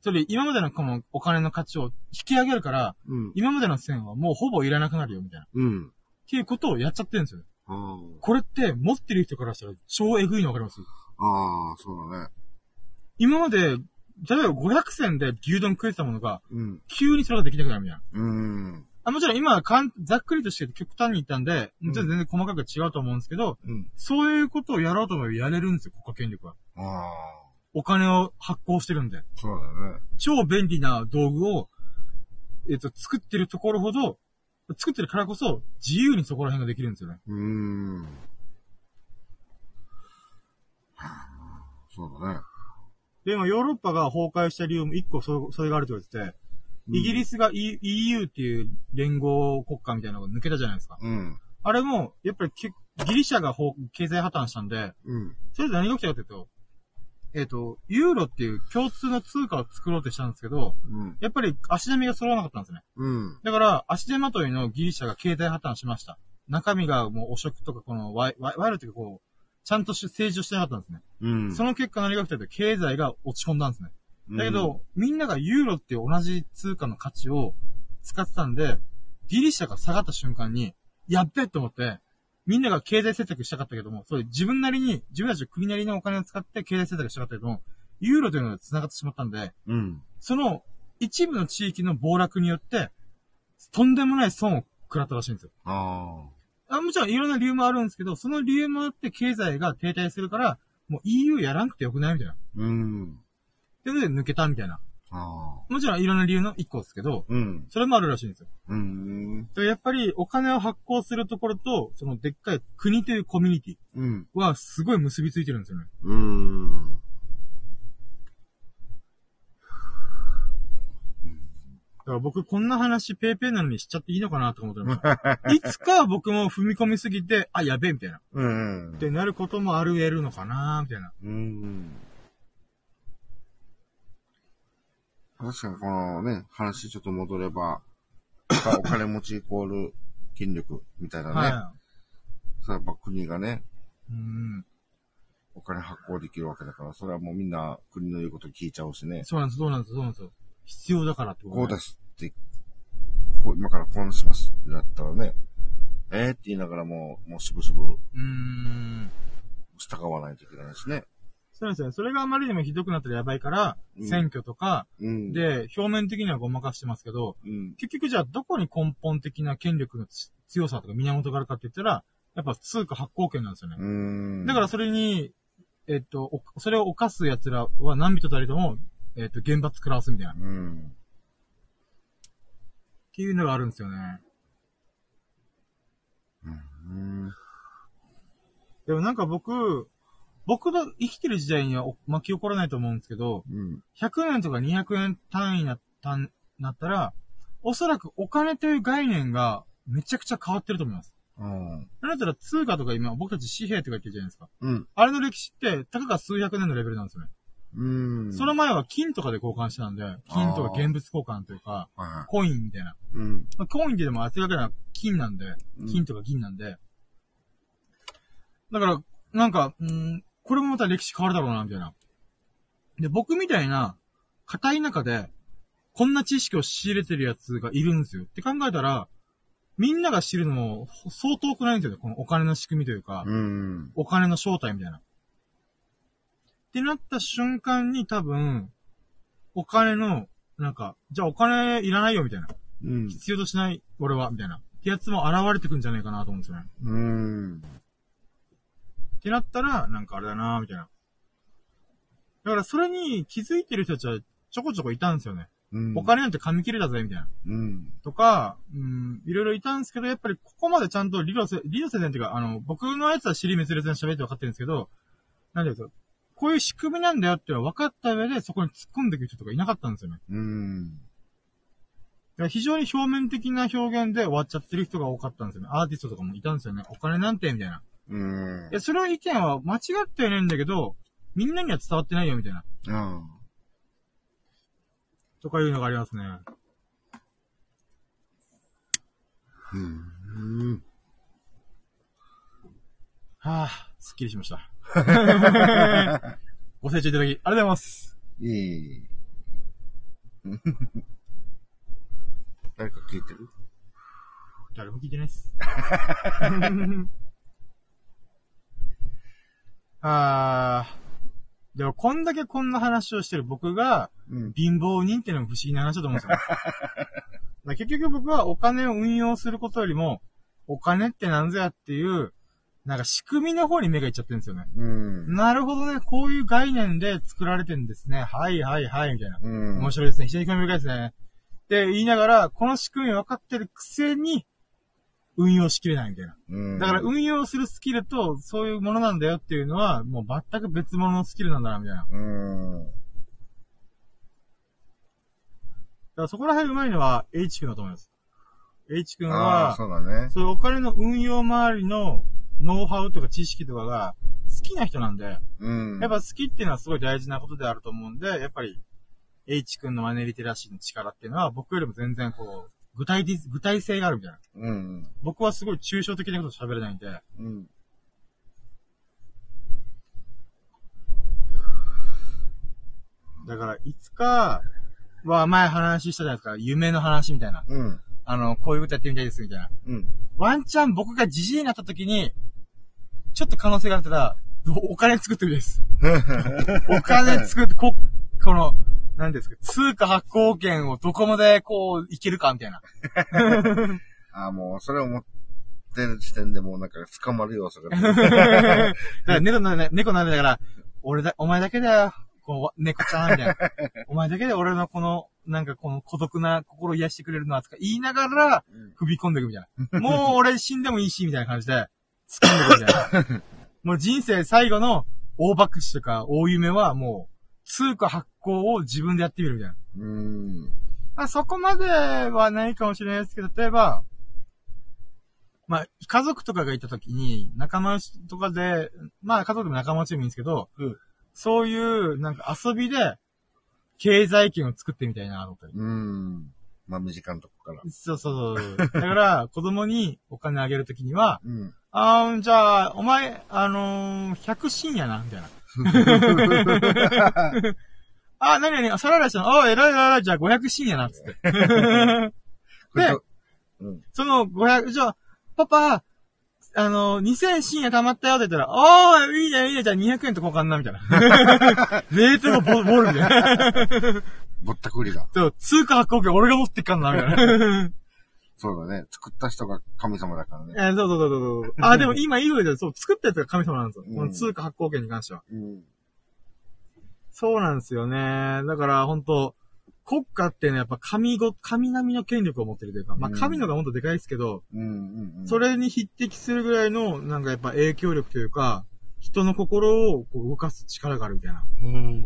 Speaker 2: つまり、今までのこのお金の価値を引き上げるから、
Speaker 1: うん。
Speaker 2: 今までの1000はもうほぼいらなくなるよ、みたいな。っ
Speaker 1: うん。
Speaker 2: ていうことをやっちゃってるんですよ。
Speaker 1: あ
Speaker 2: これって、持ってる人からしたら超エグいのわかります？
Speaker 1: あ。ああ、そうだね。
Speaker 2: 今まで、例えば500銭で牛丼食えてたものが、
Speaker 1: うん。
Speaker 2: 急にそれができなくなるみたいな。
Speaker 1: うん。
Speaker 2: あもちろん今はかん、ざっくりとして極端に言ったんで、もちろん全然細かく違うと思うんですけど、
Speaker 1: うん。
Speaker 2: そういうことをやろうと思えばやれるんですよ、国家権力は。
Speaker 1: ああ。
Speaker 2: お金を発行してるんで。
Speaker 1: そうだね。
Speaker 2: 超便利な道具を、えっ、と、作ってるところほど、作ってるからこそ、自由にそこら辺ができるんですよね。
Speaker 1: うーん。そうだね。
Speaker 2: で、今、ヨーロッパが崩壊した理由も一個そそれがあると言ってて、イギリスが E- EU っていう連合国家みたいなのが抜けたじゃないですか。
Speaker 1: うん。
Speaker 2: あれも、やっぱりけギリシャが崩経済破綻したんで、
Speaker 1: うん。
Speaker 2: それで何が起きたかというと、えっ、と、ユーロっていう共通の通貨を作ろうとしたんですけど、
Speaker 1: うん。
Speaker 2: やっぱり足並みが揃わなかったんですね。
Speaker 1: うん。
Speaker 2: だから、足手まといのギリシャが経済破綻しました。中身がもう汚職とか、この、ワイ、ワイルっていうかこう、ちゃんとし成長してなかったんですね。
Speaker 1: うん。
Speaker 2: その結果何が起きたか経済が落ち込んだんですね。だけど、みんながユーロっていう同じ通貨の価値を使ってたんで、ギリシャが下がった瞬間に、やっべえと思って、みんなが経済政策したかったけども、そういう自分なりに、自分たちの国なりのお金を使って経済政策したかったけども、ユーロというのが繋がってしまったんで、
Speaker 1: うん。
Speaker 2: その一部の地域の暴落によって、とんでもない損を食らったらしいんですよ。
Speaker 1: あ
Speaker 2: あもちろんいろんな理由もあるんですけど、その理由もあって経済が停滞するから、もう EU やらなくてよくないみたいな。
Speaker 1: あ。うん。
Speaker 2: ということで抜けたみたいな。
Speaker 1: ああ。
Speaker 2: もちろんいろんな理由の一個ですけど、
Speaker 1: うん。
Speaker 2: それもあるらしいんですよ。
Speaker 1: うん。
Speaker 2: でやっぱりお金を発行するところと、そのでっかい国というコミュニティ
Speaker 1: うん。
Speaker 2: はすごい結びついてるんですよね。
Speaker 1: うん。
Speaker 2: だから僕こんな話ペーペーなのにしちゃっていいのかなとか思ってました。いつか僕も踏み込みすぎて、あ、やべえみたいな。
Speaker 1: うん
Speaker 2: っ。てなることもある得るのかなみたいな。
Speaker 1: うん。確かにこのね、話ちょっと戻れば、お金持ちイコール権力みたいなね。
Speaker 2: は
Speaker 1: それはやっぱ国がね、
Speaker 2: い。うん。
Speaker 1: お金発行できるわけだから、それはもうみんな国の言うこと聞いちゃうしね。
Speaker 2: そうなんです、そうなんです、そうなんですよ。必要だからってこと
Speaker 1: こうですって、こう今からこうしますってなったらね、えーって言いながらもう、もうしぶしぶ
Speaker 2: うーん。
Speaker 1: 従わないといけないしね。
Speaker 2: そうですよ。それがあまりにもひどくなったらやばいから、
Speaker 1: うん
Speaker 2: 選挙とか、
Speaker 1: うん。、
Speaker 2: で、表面的にはごまかしてますけど、
Speaker 1: うん。
Speaker 2: 結局じゃあどこに根本的な権力のつ強さとか源があるかって言ったら、やっぱ通貨発行権なんですよね。
Speaker 1: うん。
Speaker 2: だからそれに、えっと、おそれを犯す奴らは何人たりとも、えっと、厳罰食らわすみたいな。っ
Speaker 1: うん。
Speaker 2: ていうのがあるんですよね。
Speaker 1: うん。
Speaker 2: でもなんか僕、僕の生きてる時代にはお巻き起こらないと思うんですけど、
Speaker 1: うん。
Speaker 2: 100円とか200円単位になったなったら、おそらくお金という概念がめちゃくちゃ変わってると思います。
Speaker 1: うん。
Speaker 2: なんだったら通貨とか今僕たち紙幣とか言ってるじゃないですか。
Speaker 1: うん。
Speaker 2: あれの歴史って、たかが数百年のレベルなんですよね。
Speaker 1: うん。
Speaker 2: その前は金とかで交換してたんで、金とか現物交換というか、
Speaker 1: は
Speaker 2: コインみたいな。
Speaker 1: い。うん。
Speaker 2: まあコインってでも明らかな金なんで
Speaker 1: うん、
Speaker 2: 金とか銀なんで。だから、なんか、うん、これもまた歴史変わるだろうな、みたいな。で、僕みたいな、硬い中で、こんな知識を仕入れてるやつがいるんですよ。って考えたら、みんなが知るのも相当くないんですよね。このお金の仕組みというか、
Speaker 1: うん。
Speaker 2: お金の正体みたいな。ってなった瞬間に多分、お金の、なんか、じゃあお金いらないよみたいな。
Speaker 1: うん。
Speaker 2: 必要としない、俺は、みたいな。ってやつも現れてくんじゃないかなと思うんですよね。
Speaker 1: うん。
Speaker 2: ってなったら、なんかあれだなみたいな。だからそれに気づいてる人たちはちょこちょこいたんですよね。
Speaker 1: うん。
Speaker 2: お金なんて紙切れだぜ、みたいな。
Speaker 1: うん。
Speaker 2: とか、うん、いろいろいたんですけど、やっぱりここまでちゃんと理路せ、理路せ前っていうか、あの、僕のやつは尻滅裂に喋って分かってるんですけど、なんで言うと、こういう仕組みなんだよって分かった上で、そこに突っ込んでいく人とかいなかったんですよね。
Speaker 1: うん。
Speaker 2: 非常に表面的な表現で終わっちゃってる人が多かったんですよね。アーティストとかもいたんですよね。お金なんて、みたいな。
Speaker 1: うん
Speaker 2: い。や、それの意見は間違ってはいないんだけど、みんなには伝わってないよ、みたいな。
Speaker 1: うん。
Speaker 2: とかいうのがありますね。
Speaker 1: うん。
Speaker 2: はぁ、すっきりしました。ご清聴いただき、ありがとうございます。
Speaker 1: いい。誰か聞いてる？
Speaker 2: 誰も聞いてないっす。あー、でもこんだけこんな話をしてる僕が、
Speaker 1: うん。
Speaker 2: 貧乏人っていうのも不思議な話だと思うんですよ。結局僕はお金を運用することよりも、お金って何ぞやっていう、なんか仕組みの方に目がいっちゃってるんですよね。
Speaker 1: うん。
Speaker 2: なるほどね、こういう概念で作られてるんですね。はいはいはい、みたいな。
Speaker 1: うん。
Speaker 2: 面白いですね。非常に興味深いですね。って言いながら、この仕組み分かってるくせに、運用しきれないみたいな。
Speaker 1: うん。
Speaker 2: だから運用するスキルと、そういうものなんだよっていうのは、もう全く別物のスキルなんだな、みたいな。だか
Speaker 1: うん。
Speaker 2: らそこら辺うまいのは、H 君だと思います。H 君
Speaker 1: あ
Speaker 2: は
Speaker 1: あ、、そうだね。
Speaker 2: そういうお金の運用周りのノウハウとか知識とかが好きな人なんで、
Speaker 1: うん。
Speaker 2: やっぱ好きっていうのはすごい大事なことであると思うんで、やっぱり、H 君のマネーリテラシーの力っていうのは僕よりも全然こう、具体的、具体性があるみたいな。
Speaker 1: うん。
Speaker 2: 僕はすごい抽象的なこと喋れないんで、
Speaker 1: うん。
Speaker 2: だから、いつか、は前話したじゃないですか、夢の話みたいな。
Speaker 1: うん。
Speaker 2: あの、こういうことやってみたいです、みたいな。
Speaker 1: うん。
Speaker 2: ワンチャン僕がじじいになった時に、ちょっと可能性があったら、お金作ってみたいです。お金作って、こ、この、何ですか、通貨発行権をどこまでこう、いけるか、みたいな。
Speaker 1: ああ、もう、それを持ってる時点でもうなんか捕まる要素が。
Speaker 2: だから猫な、ね、猫なめだから、俺だ、お前だけだよ。こう、猫ちゃん、みたいな。お前だけで俺のこの、なんかこの孤独な心を癒してくれるのは、とか言いながら、踏み込んでいくみたいな。もう俺死んでもいいし、みたいな感じで、突っ込んでいくみたいな。もう人生最後の大爆死とか大夢はもう、通貨発行を自分でやってみるみたいな。
Speaker 1: うん。
Speaker 2: まあそこまではないかもしれないですけど、例えば、まあ、家族とかがいたときに、仲間内とかで、まあ家族でも仲間内でもいいんですけど、
Speaker 1: うん
Speaker 2: そういう、なんか遊びで、経済圏を作ってみたいな、と思ったり。
Speaker 1: うん。まあ、身近なとこから。
Speaker 2: そうそうそう。だから、子供にお金あげるときには、
Speaker 1: うん。
Speaker 2: あーじゃあ、お前、あのー、100深やな、みたいな。あ、なになに、あ、サラダしたのあ、偉い偉い偉い、じゃあ500深やな、つって。
Speaker 1: これとうん。
Speaker 2: その500、じゃあ、パパ、あの、2000深夜溜まったよって言ったら、ああ、いいね、いいね、じゃあ200円と交換な、みたいな。レートがボボールみたいな。
Speaker 1: ぼったくりだ。
Speaker 2: そう、通貨発行権俺が持ってっかんな、みたいな。
Speaker 1: そうだね。作った人が神様だからね。
Speaker 2: えーそうそうそうそうそう。あ、でも今いいようで、そう、作ったやつが神様なんですよ。
Speaker 1: うん
Speaker 2: この通貨発行権に関しては。
Speaker 1: うん。
Speaker 2: そうなんですよね。だから、本当国家っていうのはやっぱ神ご、神並みの権力を持ってるというか、まあ
Speaker 1: うん
Speaker 2: 神のがもっとでかいですけど、
Speaker 1: うんうんうん。
Speaker 2: それに匹敵するぐらいの、なんかやっぱ影響力というか、人の心をこう動かす力があるみたいな。
Speaker 1: うん。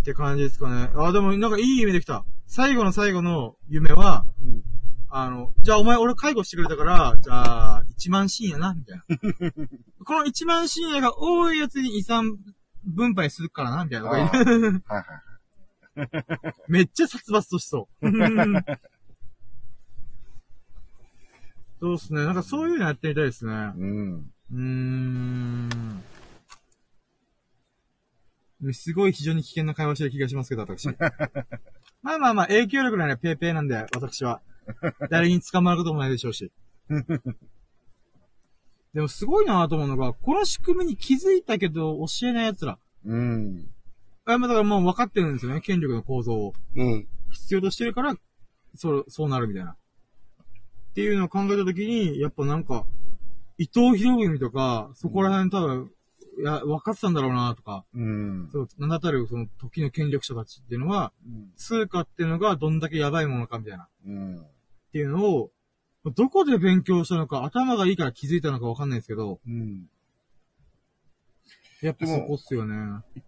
Speaker 2: って感じですかね。あ、でもなんかいい夢できた。最後の最後の夢は、
Speaker 1: うん。
Speaker 2: あの、じゃあお前俺介護してくれたから、じゃあ、1万深夜な、みたいな。この1万深夜が多いやつに遺産分配するからな、みたいな。
Speaker 1: いはい。
Speaker 2: めっちゃ殺伐としそう。そうですね。なんかそういうのやってみたいですね。
Speaker 1: うん。
Speaker 2: うーん。すごい非常に危険な会話してる気がしますけど、私。まあまあまあ、影響力のあるペーペーなんで、私は。誰に捕まることもないでしょうし。でもすごいなと思うのが、この仕組みに気づいたけど教えない奴ら。
Speaker 1: うん。
Speaker 2: あまあだからもう分かってるんですよね、権力の構造を。
Speaker 1: うん。
Speaker 2: 必要としてるから、そう、そうなるみたいな。っていうのを考えたときに、やっぱなんか、伊藤博文とか、そこら辺多分、いや、分かってたんだろうなとか、
Speaker 1: うん。
Speaker 2: そう、なんだったらその時の権力者たちっていうのは、
Speaker 1: うん。
Speaker 2: 通貨っていうのがどんだけやばいものかみたいな。っ
Speaker 1: うん。
Speaker 2: ていうのを、どこで勉強したのか、頭がいいから気づいたのか分かんないですけど、
Speaker 1: うん。
Speaker 2: やっぱそこっすよね。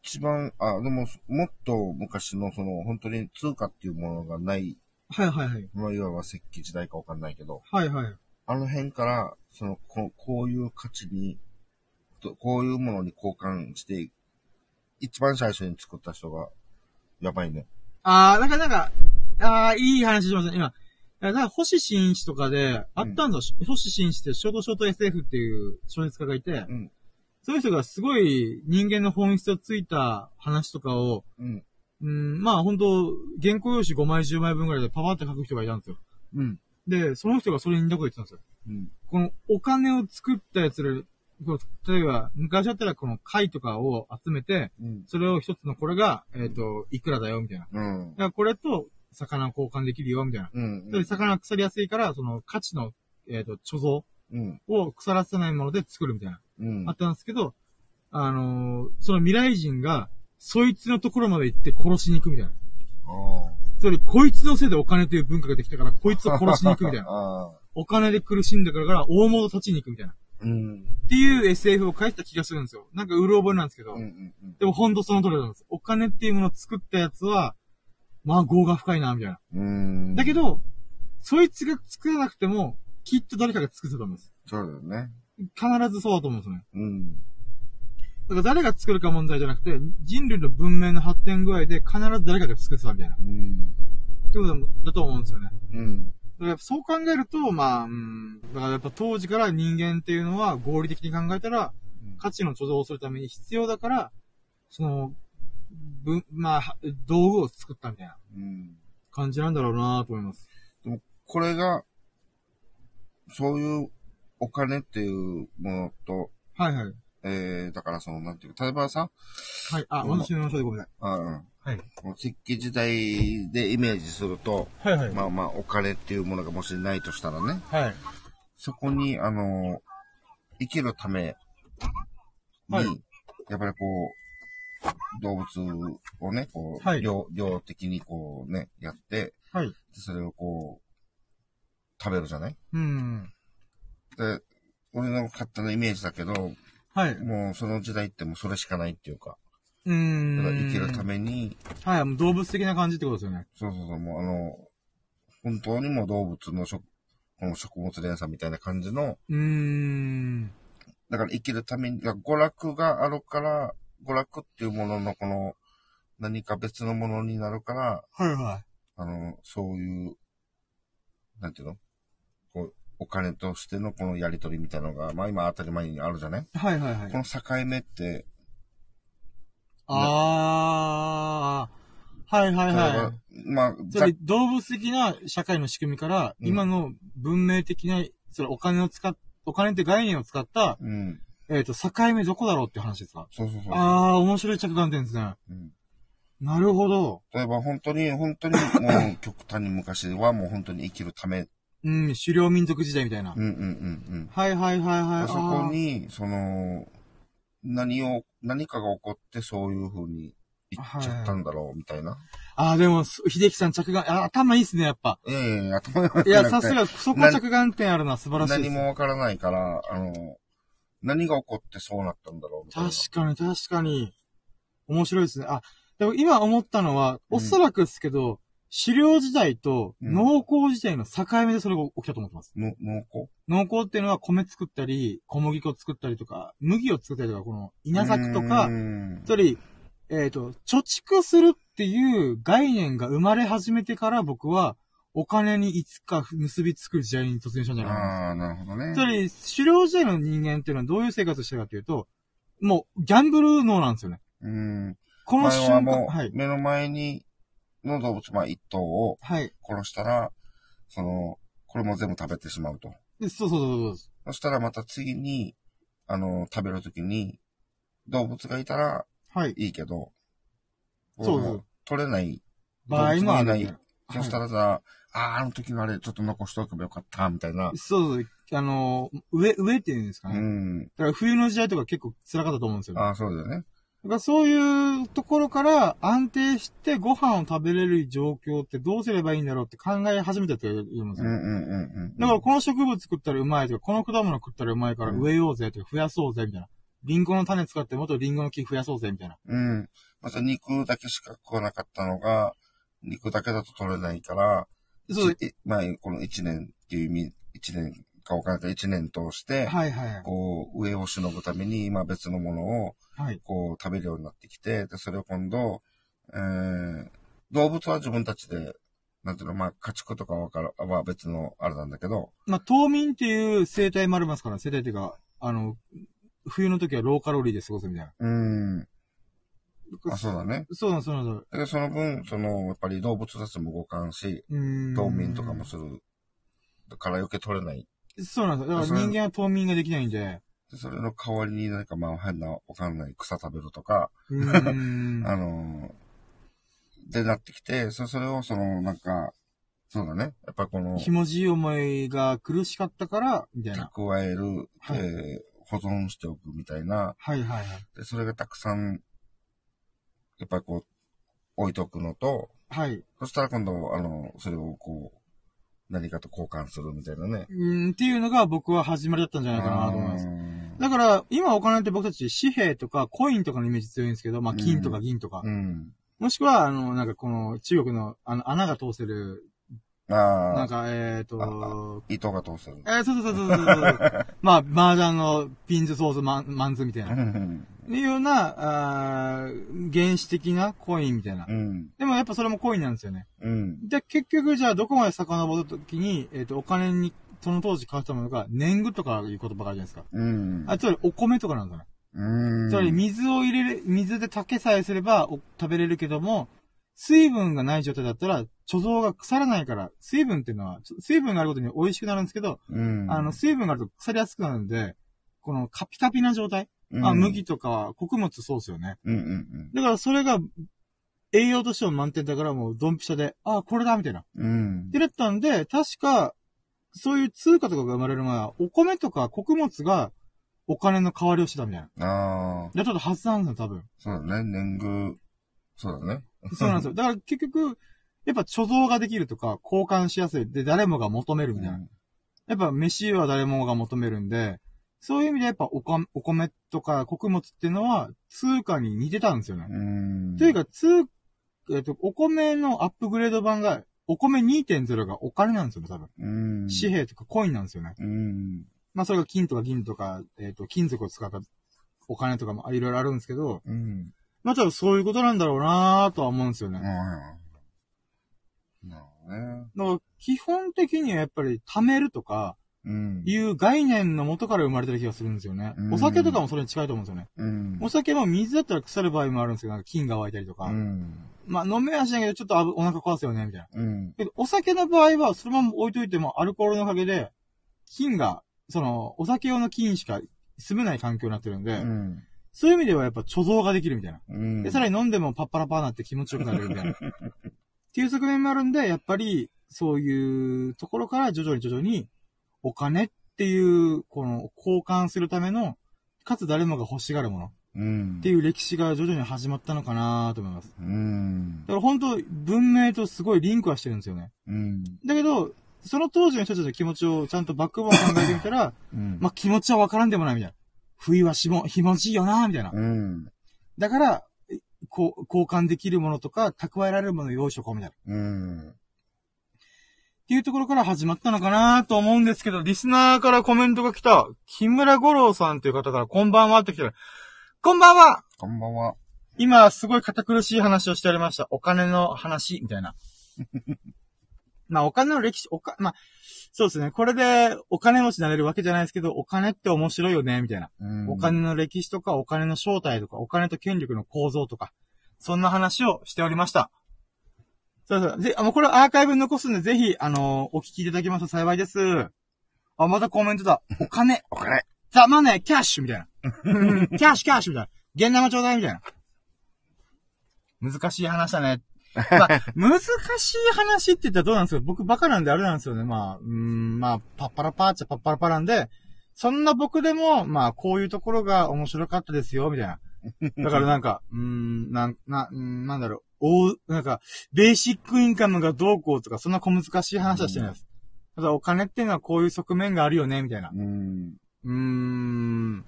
Speaker 1: 一番、あ、でも、もっと昔のその、本当に通貨っていうものがない、
Speaker 2: はいはいはい。
Speaker 1: まあ、いわば石器時代かわかんないけど、
Speaker 2: はいはい。
Speaker 1: あの辺から、その、ここういう価値に、とこういうものに交換して、一番最初に作った人が、やばいね。
Speaker 2: あー、なんかなんか、あー、いい話しましたね、今。だから、星新一とかで、あったんだ、星新一って、ショートショート SF っていう小説家がいて、
Speaker 1: うん。
Speaker 2: そういう人がすごい人間の本質をついた話とかを、
Speaker 1: うん。
Speaker 2: うん、まあ本当原稿用紙5枚10枚分ぐらいでパパって書く人がいたんですよ。
Speaker 1: うん。
Speaker 2: で、その人がそれに似たこと言ってたんですよ。
Speaker 1: うん。
Speaker 2: このお金を作ったやつら、例えば、昔だったらこの貝とかを集めて、
Speaker 1: うん。
Speaker 2: それを一つのこれが、えっ、と、いくらだよ、みたいな。だ
Speaker 1: うん。
Speaker 2: からこれと魚交換できるよ、みたいな。
Speaker 1: うん。
Speaker 2: で、魚は腐りやすいから、その価値の、えっ、と、貯蔵
Speaker 1: うん。
Speaker 2: を腐らせないもので作るみたいな。
Speaker 1: うん。
Speaker 2: あったんですけど、あのーその未来人が、そいつのところまで行って殺しに行くみたいな。
Speaker 1: あ
Speaker 2: つまり、こいつのせいでお金という文化ができたから、こいつを殺しに行くみたいな。
Speaker 1: ああ。
Speaker 2: お金で苦しんだから、大物立ちに行くみたいな。っ
Speaker 1: うん。
Speaker 2: ていう SF を書いてた気がするんですよ。なんか、うる覚えなんですけど。
Speaker 1: うんうんうん。
Speaker 2: でも、ほんとその通りなんです。お金っていうものを作ったやつは、まあ、業が深いな、みたいな。
Speaker 1: うん。
Speaker 2: だけ、ど、そいつが作らなくても、きっと誰かが作ってたと思うんです。
Speaker 1: そうだよね。
Speaker 2: 必ずそうだと思うんですよね。
Speaker 1: うん。
Speaker 2: だから誰が作るか問題じゃなくて、人類の文明の発展具合で必ず誰かが作ってたみたいな。っ
Speaker 1: うん。
Speaker 2: てことだと思うんですよね。
Speaker 1: うん。
Speaker 2: からそう考えると、まあ、うん、だからやっぱ当時から人間っていうのは合理的に考えたら、価値の貯蔵をするために必要だから、その、ぶ、まあ、道具を作ったみたいな
Speaker 1: うん。
Speaker 2: 感じなんだろうなと思います。
Speaker 1: これが、そういうお金っていうものと、
Speaker 2: はいはい。
Speaker 1: えー、だからその、なんていうか、例えばさ、
Speaker 2: はい。あ、
Speaker 1: うん
Speaker 2: 私の話でごめんなさ
Speaker 1: あうん、
Speaker 2: い。はい。
Speaker 1: 石器時代でイメージすると、
Speaker 2: はいはい。
Speaker 1: まあまあ、お金っていうものがもしないとしたらね、
Speaker 2: はい。
Speaker 1: そこに、あの、生きるために、
Speaker 2: はい
Speaker 1: やっぱりこう、動物をね、こう、
Speaker 2: はい
Speaker 1: 量、量的にこうね、やって、
Speaker 2: はい。
Speaker 1: でそれをこう、食べるじゃない？
Speaker 2: うん。
Speaker 1: で、俺の勝手なイメージだけど、
Speaker 2: はい。
Speaker 1: もうその時代ってもうそれしかないっていうか、
Speaker 2: うーん。
Speaker 1: だから生きるために、
Speaker 2: はい。もう動物的な感じってことですよね。
Speaker 1: そうそうそう、もうあの、本当にもう動物の食、この食物連鎖みたいな感じの、
Speaker 2: うーん。
Speaker 1: だから生きるために、娯楽があるから、娯楽っていうもののこの、何か別のものになるから、
Speaker 2: はいは
Speaker 1: あの、そういう、なんていうの？こう、お金としてのこのやりとりみたいなのが、まあ今当たり前にあるじゃない？
Speaker 2: い。はいはいはい
Speaker 1: こ。の境目って、
Speaker 2: あー。はいはいはい。
Speaker 1: まあ、ざ
Speaker 2: つまり動物的な社会の仕組みから、
Speaker 1: うん
Speaker 2: 今の文明的な、それお金を使っ、お金って概念を使った、
Speaker 1: うん。
Speaker 2: えっ、と、境目どこだろうって話ですか？
Speaker 1: そうそうそう。
Speaker 2: あー、面白い着眼点ですね。
Speaker 1: うん
Speaker 2: なるほど。
Speaker 1: 例えば本当に、本当にもう 極端に昔はもう本当に生きるため。
Speaker 2: うん、狩猟民族時代みたいな。
Speaker 1: うんうんうんうん。
Speaker 2: はいはいはいはい。
Speaker 1: そこに、その、何を、何かが起こってそういう風に言っちゃったんだろう、みたいな。
Speaker 2: あー、でも、す秀樹さん着眼、あ頭いいっすね、やっぱ。
Speaker 1: いやいやいや、頭が
Speaker 2: いや、さすが、そこ着眼点あるのは素晴らしい。
Speaker 1: 何もわからないから、あの、何が起こってそうなったんだろう。
Speaker 2: 確かに、確かに。面白いですね。あ、でも今思ったのは、
Speaker 1: うん
Speaker 2: おそらくですけど、狩猟時代と
Speaker 1: うん
Speaker 2: 農耕時代の境目でそれが起きたと思ってます。
Speaker 1: の農耕
Speaker 2: 農耕っていうのは米作ったり、小麦粉作ったりとか、麦を作ったりとか、この稲作と
Speaker 1: う
Speaker 2: か、
Speaker 1: ん
Speaker 2: つまり、えっ、と、貯蓄するっていう概念が生まれ始めてから僕は、お金にいつか結びつく時代に突入したんじゃないかな。
Speaker 1: ああ、なるほどね。
Speaker 2: つまり、狩猟時代の人間っていうのはどういう生活をしてるかというと、もう、ギャンブル脳なんですよね。
Speaker 1: うん。
Speaker 2: この
Speaker 1: 前
Speaker 2: 瞬間、
Speaker 1: は
Speaker 2: い。
Speaker 1: 目の前に、の動物、まあ一頭を
Speaker 2: はい。
Speaker 1: 殺したら、その、これも全部食べてしまうと。
Speaker 2: でそうそうそうそう。
Speaker 1: そしたらまた次に、あの、食べるときに、動物がいたら
Speaker 2: はい。
Speaker 1: いいけど、
Speaker 2: そうそう
Speaker 1: も取れない。
Speaker 2: 場合もある。
Speaker 1: そしたらさ、ああ、あの時のあれ、ちょっと残しておけばよかった、みたいな。
Speaker 2: そうそう。あの、上、上っていうんですか
Speaker 1: う
Speaker 2: ね。
Speaker 1: ん。
Speaker 2: だから冬の時代とか結構辛かったと思うんですよ。だか
Speaker 1: ああ、そうだよね。
Speaker 2: らそういうところから安定してご飯を食べれる状況ってどうすればいいんだろうって考え始めたって言うんですよ。
Speaker 1: うんうんうんうん。
Speaker 2: だからこの植物食ったらうまいとか、この果物食ったらうまいから
Speaker 1: うん
Speaker 2: 植えようぜとか増やそうぜみたいな。リンゴの種使ってもっとリンゴの木増やそうぜみたいな。
Speaker 1: うん。また肉だけしか食わなかったのが、肉だけだと取れないから、
Speaker 2: そう
Speaker 1: いまあ、この一年っていう意味、一年か分からない一年通して、
Speaker 2: はいはいはい。
Speaker 1: こう、上をしのぐために、今別のものを、
Speaker 2: はい。
Speaker 1: こう、食べるようになってきて、で、それを今度、えー、動物は自分たちで、なんていうの、まあ、家畜とかはから、は別のあれなんだけど、
Speaker 2: まあ、冬眠っていう生態もありますから、生態っていうか、あの、冬の時はローカロリーで過ごすみたいな。
Speaker 1: うーん、あ、そうだね。
Speaker 2: そうなんそうなんそう
Speaker 1: で、その分、その、やっぱり動物たちも動かんし。冬眠とかもする。だから余計取れない。
Speaker 2: そうなんですよ。だから人間は冬眠ができないんで。
Speaker 1: でそれの代わりになんかまあ変なわかんない草食べるとか、
Speaker 2: うーん。
Speaker 1: あのーでなってきて、そそれをそのなんか、そうだね。やっぱこの、
Speaker 2: ひもじい思いが苦しかったから、みたいな。
Speaker 1: 蓄える、
Speaker 2: はい
Speaker 1: えー保存しておくみたいな。
Speaker 2: はいはいはい。
Speaker 1: で、それがたくさん、やっぱりこう、置いとくのと、
Speaker 2: はい。
Speaker 1: そしたら今度、あの、それをこう、何かと交換するみたいなね。
Speaker 2: うーん、っていうのが僕は始まりだったんじゃないかなと思います。だから、今お金って僕たち紙幣とかコインとかのイメージ強いんですけど、まあ金とか銀とか。
Speaker 1: うん。
Speaker 2: もしくは、あの、なんかこの中国のあの穴が通せる、
Speaker 1: ああ、
Speaker 2: なんか、えっ、ー、と、
Speaker 1: 糸が通せる。
Speaker 2: えー、そうそうそうそうそうそう。まあ、麻雀のピンズソースマンマンズみたいな。いうような、あー原始的なコインみたいな。
Speaker 1: うん。
Speaker 2: でもやっぱそれもコインなんですよね。
Speaker 1: うん。
Speaker 2: で、結局じゃあどこまで遡った時に、えっ、と、お金に、その当時変わったものが、年貢とかいう言葉があるじゃないですか。
Speaker 1: うん。
Speaker 2: あ、つまりお米とかなんですよね。
Speaker 1: うん。
Speaker 2: つまり水を入れる、水で炊けさえすればお食べれるけども、水分がない状態だったら、貯蔵が腐らないから、水分っていうのは、水分があることに美味しくなるんですけど、
Speaker 1: うん。
Speaker 2: あの、水分があると腐りやすくなるんで、このカピカピな状態、
Speaker 1: うん、
Speaker 2: あ、麦とか穀物そうですよね。
Speaker 1: うんうん
Speaker 2: だからそれが、栄養としても満点だからもうドンピシャで、あ、これだみたいな。
Speaker 1: うん。うん。
Speaker 2: ってなったんで、確か、そういう通貨とかが生まれる前は、お米とか穀物がお金の代わりをしてたみたいな。
Speaker 1: ああ、
Speaker 2: で、ちょっと発散なんですよ、多分。
Speaker 1: そうだね。年貢。そうだね。
Speaker 2: そうなんですよ。だから結局、やっぱ貯蔵ができるとか、交換しやすい。で、誰もが求めるみたいな。やっぱ飯は誰もが求めるんで、そういう意味でやっぱおかお米とか穀物っていうのは通貨に似てたんですよね。
Speaker 1: うん。
Speaker 2: というか、通、えっと、お米のアップグレード版が、お米2.0がお金なんですよね、多分。
Speaker 1: うん。
Speaker 2: 紙幣とかコインなんですよね。
Speaker 1: うん。
Speaker 2: まあそれが金とか銀とか、えっ、と、金属を使ったお金とかもいろいろあるんですけど、
Speaker 1: うん。
Speaker 2: まあ多分そういうことなんだろうなぁとは思うんですよね。
Speaker 1: なるほどね。
Speaker 2: だから基本的にはやっぱり貯めるとか、
Speaker 1: うん。
Speaker 2: いう概念の元から生まれてる気がするんですよね
Speaker 1: う。ん
Speaker 2: お酒とかもそれに近いと思うんですよね。
Speaker 1: うん。
Speaker 2: お酒も水だったら腐る場合もあるんですけど、なんか菌が湧いたりとか。
Speaker 1: うん。
Speaker 2: まあ飲めはしないけど、ちょっとお腹壊すよね、みたいな。
Speaker 1: うん。
Speaker 2: けど、お酒の場合は、そのまま置いといても、アルコールのおかげで、菌が、その、お酒用の菌しか住めない環境になってるんで、
Speaker 1: うん。
Speaker 2: そういう意味ではやっぱ貯蔵ができるみたいな。
Speaker 1: うん。
Speaker 2: で、さらに飲んでもパッパラパーなって気持ちよくなるみたいな。っていう側面もあるんで、やっぱり、そういうところから徐々に徐々に、お金っていう、この、交換するための、かつ誰もが欲しがるもの
Speaker 1: うん。
Speaker 2: っていう歴史が徐々に始まったのかなと思います。
Speaker 1: うん
Speaker 2: だ。から本当文明とすごいリンクはしてるんですよね。
Speaker 1: うん。
Speaker 2: だけど、その当時の人たちの気持ちをちゃんとバックボーン考えてみたら、
Speaker 1: うん。
Speaker 2: まあ、気持ちはわからんでもないみたいな。冬はしも、気持ちいいよなみたいな。
Speaker 1: うん。
Speaker 2: だから、えこう、交換できるものとか、蓄えられるものを用意しとこうみたいな。っ
Speaker 1: うん。
Speaker 2: ていうところから始まったのかなと思うんですけど、リスナーからコメントが来た、木村五郎さんという方からこんばんはって来てる。こんばんは
Speaker 1: こんばんは。
Speaker 2: 今、すごい堅苦しい話をしておりました。お金の話、みたいな。まあ、お金の歴史、おか、まあ、そうですね。これで、お金持ちになれるわけじゃないですけど、お金って面白いよね、みたいな。
Speaker 1: うん。
Speaker 2: お金の歴史とか、お金の正体とか、お金と権力の構造とか、そんな話をしておりました。そうそう。ぜ、あ、もうこれアーカイブに残すんで、ぜひ、あのーお聞きいただけますと幸いです。あ、またコメントだ。お金。
Speaker 1: お金。
Speaker 2: ザ・マネー、キャッシュみたいな。キャッシュ、キャッシュみたいな。現生ちょうだいみたいな。難しい話だね。まあ、難しい話って言ったらどうなんですか？僕バカなんであれなんですよね。まあ、うーん、まあ、パッパラパーっちゃパッパラパなんで、そんな僕でも、まあ、こういうところが面白かったですよ、みたいな。だからなんか、うーん、なん、な、うんなんだろう、おなんか、ベーシックインカムがどうこうとか、そんな小難しい話はしてないです。ただお金っていうのはこういう側面があるよね、みたいな。
Speaker 1: うん。
Speaker 2: うーん。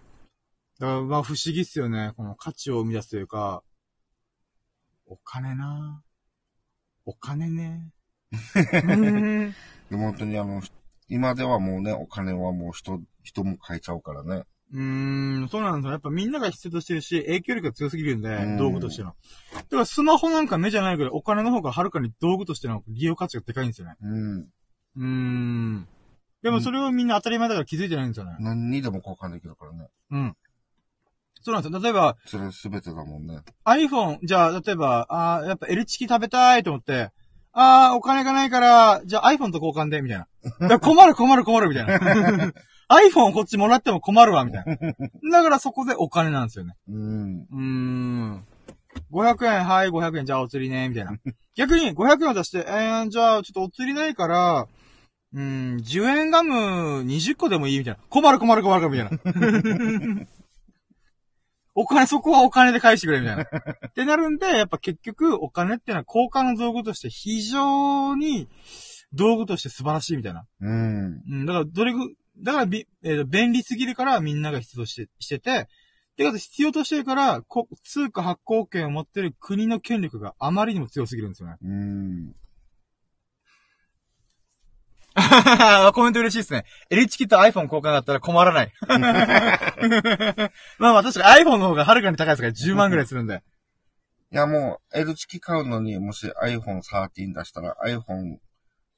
Speaker 2: だから、まあ不思議っすよね。この価値を生み出すというか、お金なお金ね。
Speaker 1: でも本当にあの、今ではもうね、お金はもう人、人も変えちゃうからね。
Speaker 2: うーん、そうなんですよ。やっぱみんなが必要としてるし、影響力が強すぎるんで
Speaker 1: うん、
Speaker 2: 道具としての。だからスマホなんか目じゃないけど、お金の方がはるかに道具としての利用価値がでかいんですよね。
Speaker 1: うん。
Speaker 2: うーん。でもそれをみんな当たり前だから気づいてないんですよね。
Speaker 1: 何にでも交換できるからね。
Speaker 2: うん。そうなんですよ。例えば、
Speaker 1: それすべてだもんね。
Speaker 2: iPhone、じゃあ、例えば、あーやっぱ L チキ食べたいと思って、あーお金がないから、じゃあ iPhone と交換で、みたいな。困る困る困る、みたいな。iPhone こっちもらっても困るわ、みたいな。だからそこでお金なんですよね。
Speaker 1: うん。
Speaker 2: うーん。500円、はい、500円、じゃあお釣りね、みたいな。逆に500円を出して、えー、じゃあちょっとお釣りないから、うーん、10円ガム20個でもいいみたいな。困る困る困るみたいな。お金、そこはお金で返してくれ、みたいな。ってなるんで、やっぱ結局、お金っていうのは交換の道具として非常に道具として素晴らしいみたいな。
Speaker 1: うん。
Speaker 2: うん、だから、どれぐ、だからび、えーと便利すぎるからみんなが必要として、してて、てか、必要としてるから、こ通貨発行権を持ってる国の権力があまりにも強すぎるんですよね。
Speaker 1: うん。
Speaker 2: ああ、コメント嬉しいですね。L チキと iPhone 交換だったら困らない。まあまあ確かに iPhone の方がはるかに高いですから10万ぐらいするんで。
Speaker 1: いや、もう、L チキ買うのに、もし iPhone 13出したら iPhone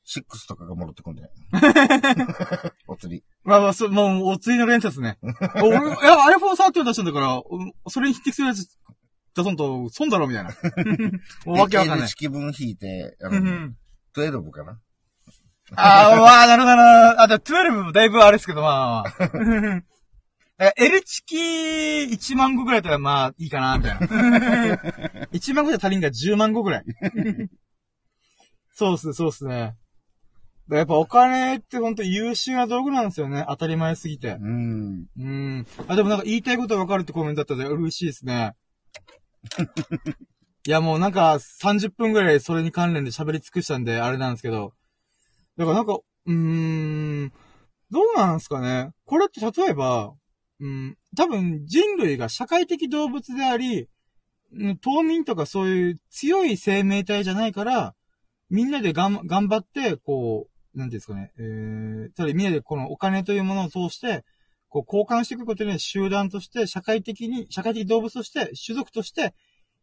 Speaker 1: 6とかが戻ってくんで。お釣り。
Speaker 2: まあまあ、そ、もう、お釣りの連鎖ですね。俺、いや、iPhone 13出したんだから、うんそれに匹敵するやつ出さんと損だろ、みたいな。もうわけわかんない
Speaker 1: チ。キ分引いて、あ
Speaker 2: うんう
Speaker 1: の、
Speaker 2: ん
Speaker 1: 12かな？
Speaker 2: ああ、わあ、なるほどな。あ、でも12もだいぶあれですけど、まあまあ L チキ1万個ぐらいだったらまあいいかな、みたいな。1万個じゃ足りんが10万個ぐらい。そうっすね、そうっすね。やっぱお金ってほんと優秀な道具なんですよね。当たり前すぎて。
Speaker 1: うん。
Speaker 2: うん。あ、でもなんか言いたいことがわかるってコメントだったので嬉しいですね。いやもうなんか30分ぐらいそれに関連で喋り尽くしたんであれなんですけど。だからなんか、うーん、どうなんですかね。これって例えば、うん、多分人類が社会的動物であり、うん島民とかそういう強い生命体じゃないから、みんなでがん頑張って、こう、なんていうんですかね、えー、つまりみんなでこのお金というものを通して、こう交換していくことによって集団として、社会的に、社会的動物として、種族として、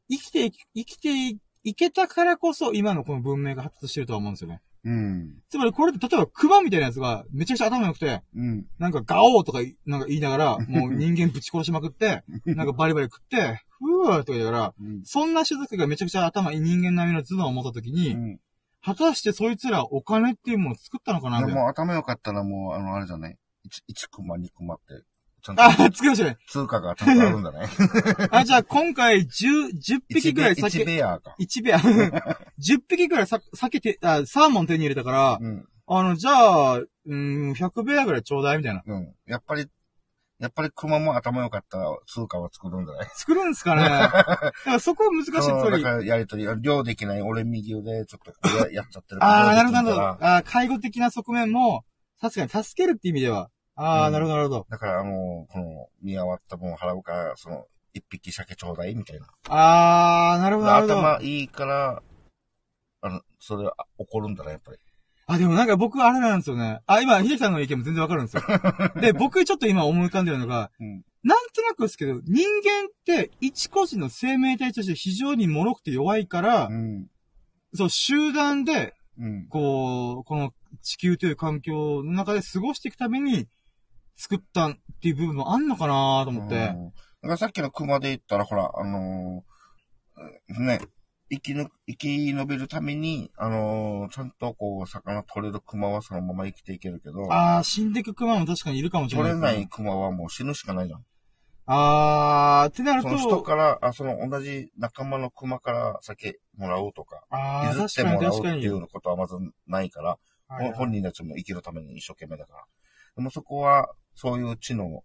Speaker 2: 生きていき、生きていけたからこそ、今のこの文明が発達してるとは思うんですよね。
Speaker 1: うん。
Speaker 2: つまりこれ例えば熊みたいなやつが、めちゃくちゃ頭良くて、
Speaker 1: うん。
Speaker 2: なんかガオーとかいなんか言いながら、もう人間ぶち殺しまくって、なんかバリバリ食って、ふーとか言いながら、
Speaker 1: うん。
Speaker 2: そんな種族がめちゃくちゃ頭いい人間並みの頭脳を持った時に、
Speaker 1: うん。
Speaker 2: 果たしてそいつらお金っていうものを作ったのかな
Speaker 1: も頭良かったらもう、あの、あれじゃない ?1、1クマ、2クマって、ちゃんと
Speaker 2: あ、作りましたね。
Speaker 1: 通貨がちゃんとあるんだね。
Speaker 2: あ、じゃあ今回10、10匹ぐらい
Speaker 1: 1
Speaker 2: 酒、
Speaker 1: ベアか。
Speaker 2: 1ベア、10 匹ぐらいさ酒て、あ、サーモン手に入れたから、
Speaker 1: うん。
Speaker 2: あの、じゃあ、うん、100ベアぐらいちょうだいみたいな。
Speaker 1: うん。やっぱり、やっぱりクマも頭良かったら通貨は作るんじゃない？
Speaker 2: 作るんですかね？だからそこは難しい。つ
Speaker 1: そう、
Speaker 2: まり
Speaker 1: だか。らやりとり、量できない俺右腕ちょっとややっちゃってる
Speaker 2: ああ、なるほど、ああ、介護的な側面も、確かに助けるって意味では。ああ、
Speaker 1: うん
Speaker 2: なるほど、なるほど。
Speaker 1: だから、あの、この、見合わった分払うから、その、一匹鮭ちょうだいみたいな。
Speaker 2: ああ、なるほど、なるほど。
Speaker 1: 頭いいから、あの、それは怒るんだね、やっぱり。
Speaker 2: あ、でもなんか僕あれなんですよね。あ、今、秀樹さんの意見も全然わかるんですよ。で、僕ちょっと今思い浮かんでるのが、
Speaker 1: うん
Speaker 2: なんとなくですけど、人間って一個人の生命体として非常に脆くて弱いから、
Speaker 1: うん。
Speaker 2: そう、集団で、
Speaker 1: うん。
Speaker 2: こう、この地球という環境の中で過ごしていくために作ったっていう部分もあんのかなと思って。
Speaker 1: うんだからさっきの熊で言ったら、ほら、あのーね、生きぬ、生き延びるために、あのーちゃんとこう、魚取れる熊はそのまま生きていけるけど、
Speaker 2: ああ、死んでくクマも確かにいるかもしれない
Speaker 1: 取れない熊はもう死ぬしかないじゃん。
Speaker 2: あー、ってなる
Speaker 1: その人
Speaker 2: と、
Speaker 1: から、あ、その同じ仲間の熊から酒もらうとか、
Speaker 2: あー、
Speaker 1: 譲って
Speaker 2: 確かに
Speaker 1: もらうって
Speaker 2: 確かに。
Speaker 1: いうことはまずないから、
Speaker 2: はいはい
Speaker 1: 本人たちも生きるために一生懸命だから。でもそこは、そういう知能、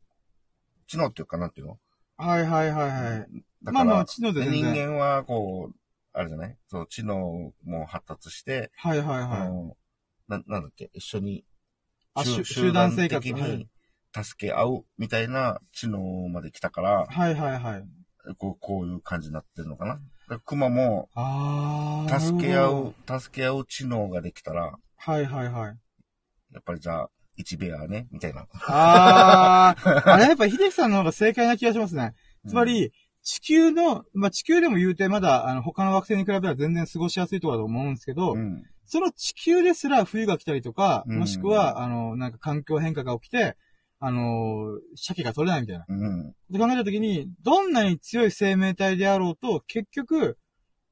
Speaker 1: 知能っていうかなんていうの？
Speaker 2: はいはいはいはい。
Speaker 1: だから、
Speaker 2: まあまあ、知能で全
Speaker 1: 人
Speaker 2: 然。
Speaker 1: 間はこう、あれじゃない？そう、知能も発達して、
Speaker 2: はいはい
Speaker 1: あ
Speaker 2: はい。
Speaker 1: の、な、なんだっけ、一緒に、
Speaker 2: あ
Speaker 1: 集
Speaker 2: 団生活
Speaker 1: に助け合うみたいな知能まで来たから、
Speaker 2: はいはいはい。
Speaker 1: こう、こういう感じになってるのかな？熊も。助け合う、助け合う知能ができたら、
Speaker 2: はいはいはい。
Speaker 1: やっぱりじゃあ、一ベアね、みたいな。
Speaker 2: あー。あれやっぱ秀樹さんの方が正解な気がしますね。つまり、地球の、まあ、地球でも言うてまだ、あの、他の惑星に比べたら全然過ごしやすいところだと思うんですけど、
Speaker 1: うん、
Speaker 2: その地球ですら冬が来たりとか、
Speaker 1: うん
Speaker 2: もしくは、あの、なんか環境変化が起きて、あの、鮭が取れないみたいな。
Speaker 1: うん、
Speaker 2: で考えたときに、どんなに強い生命体であろうと、結局、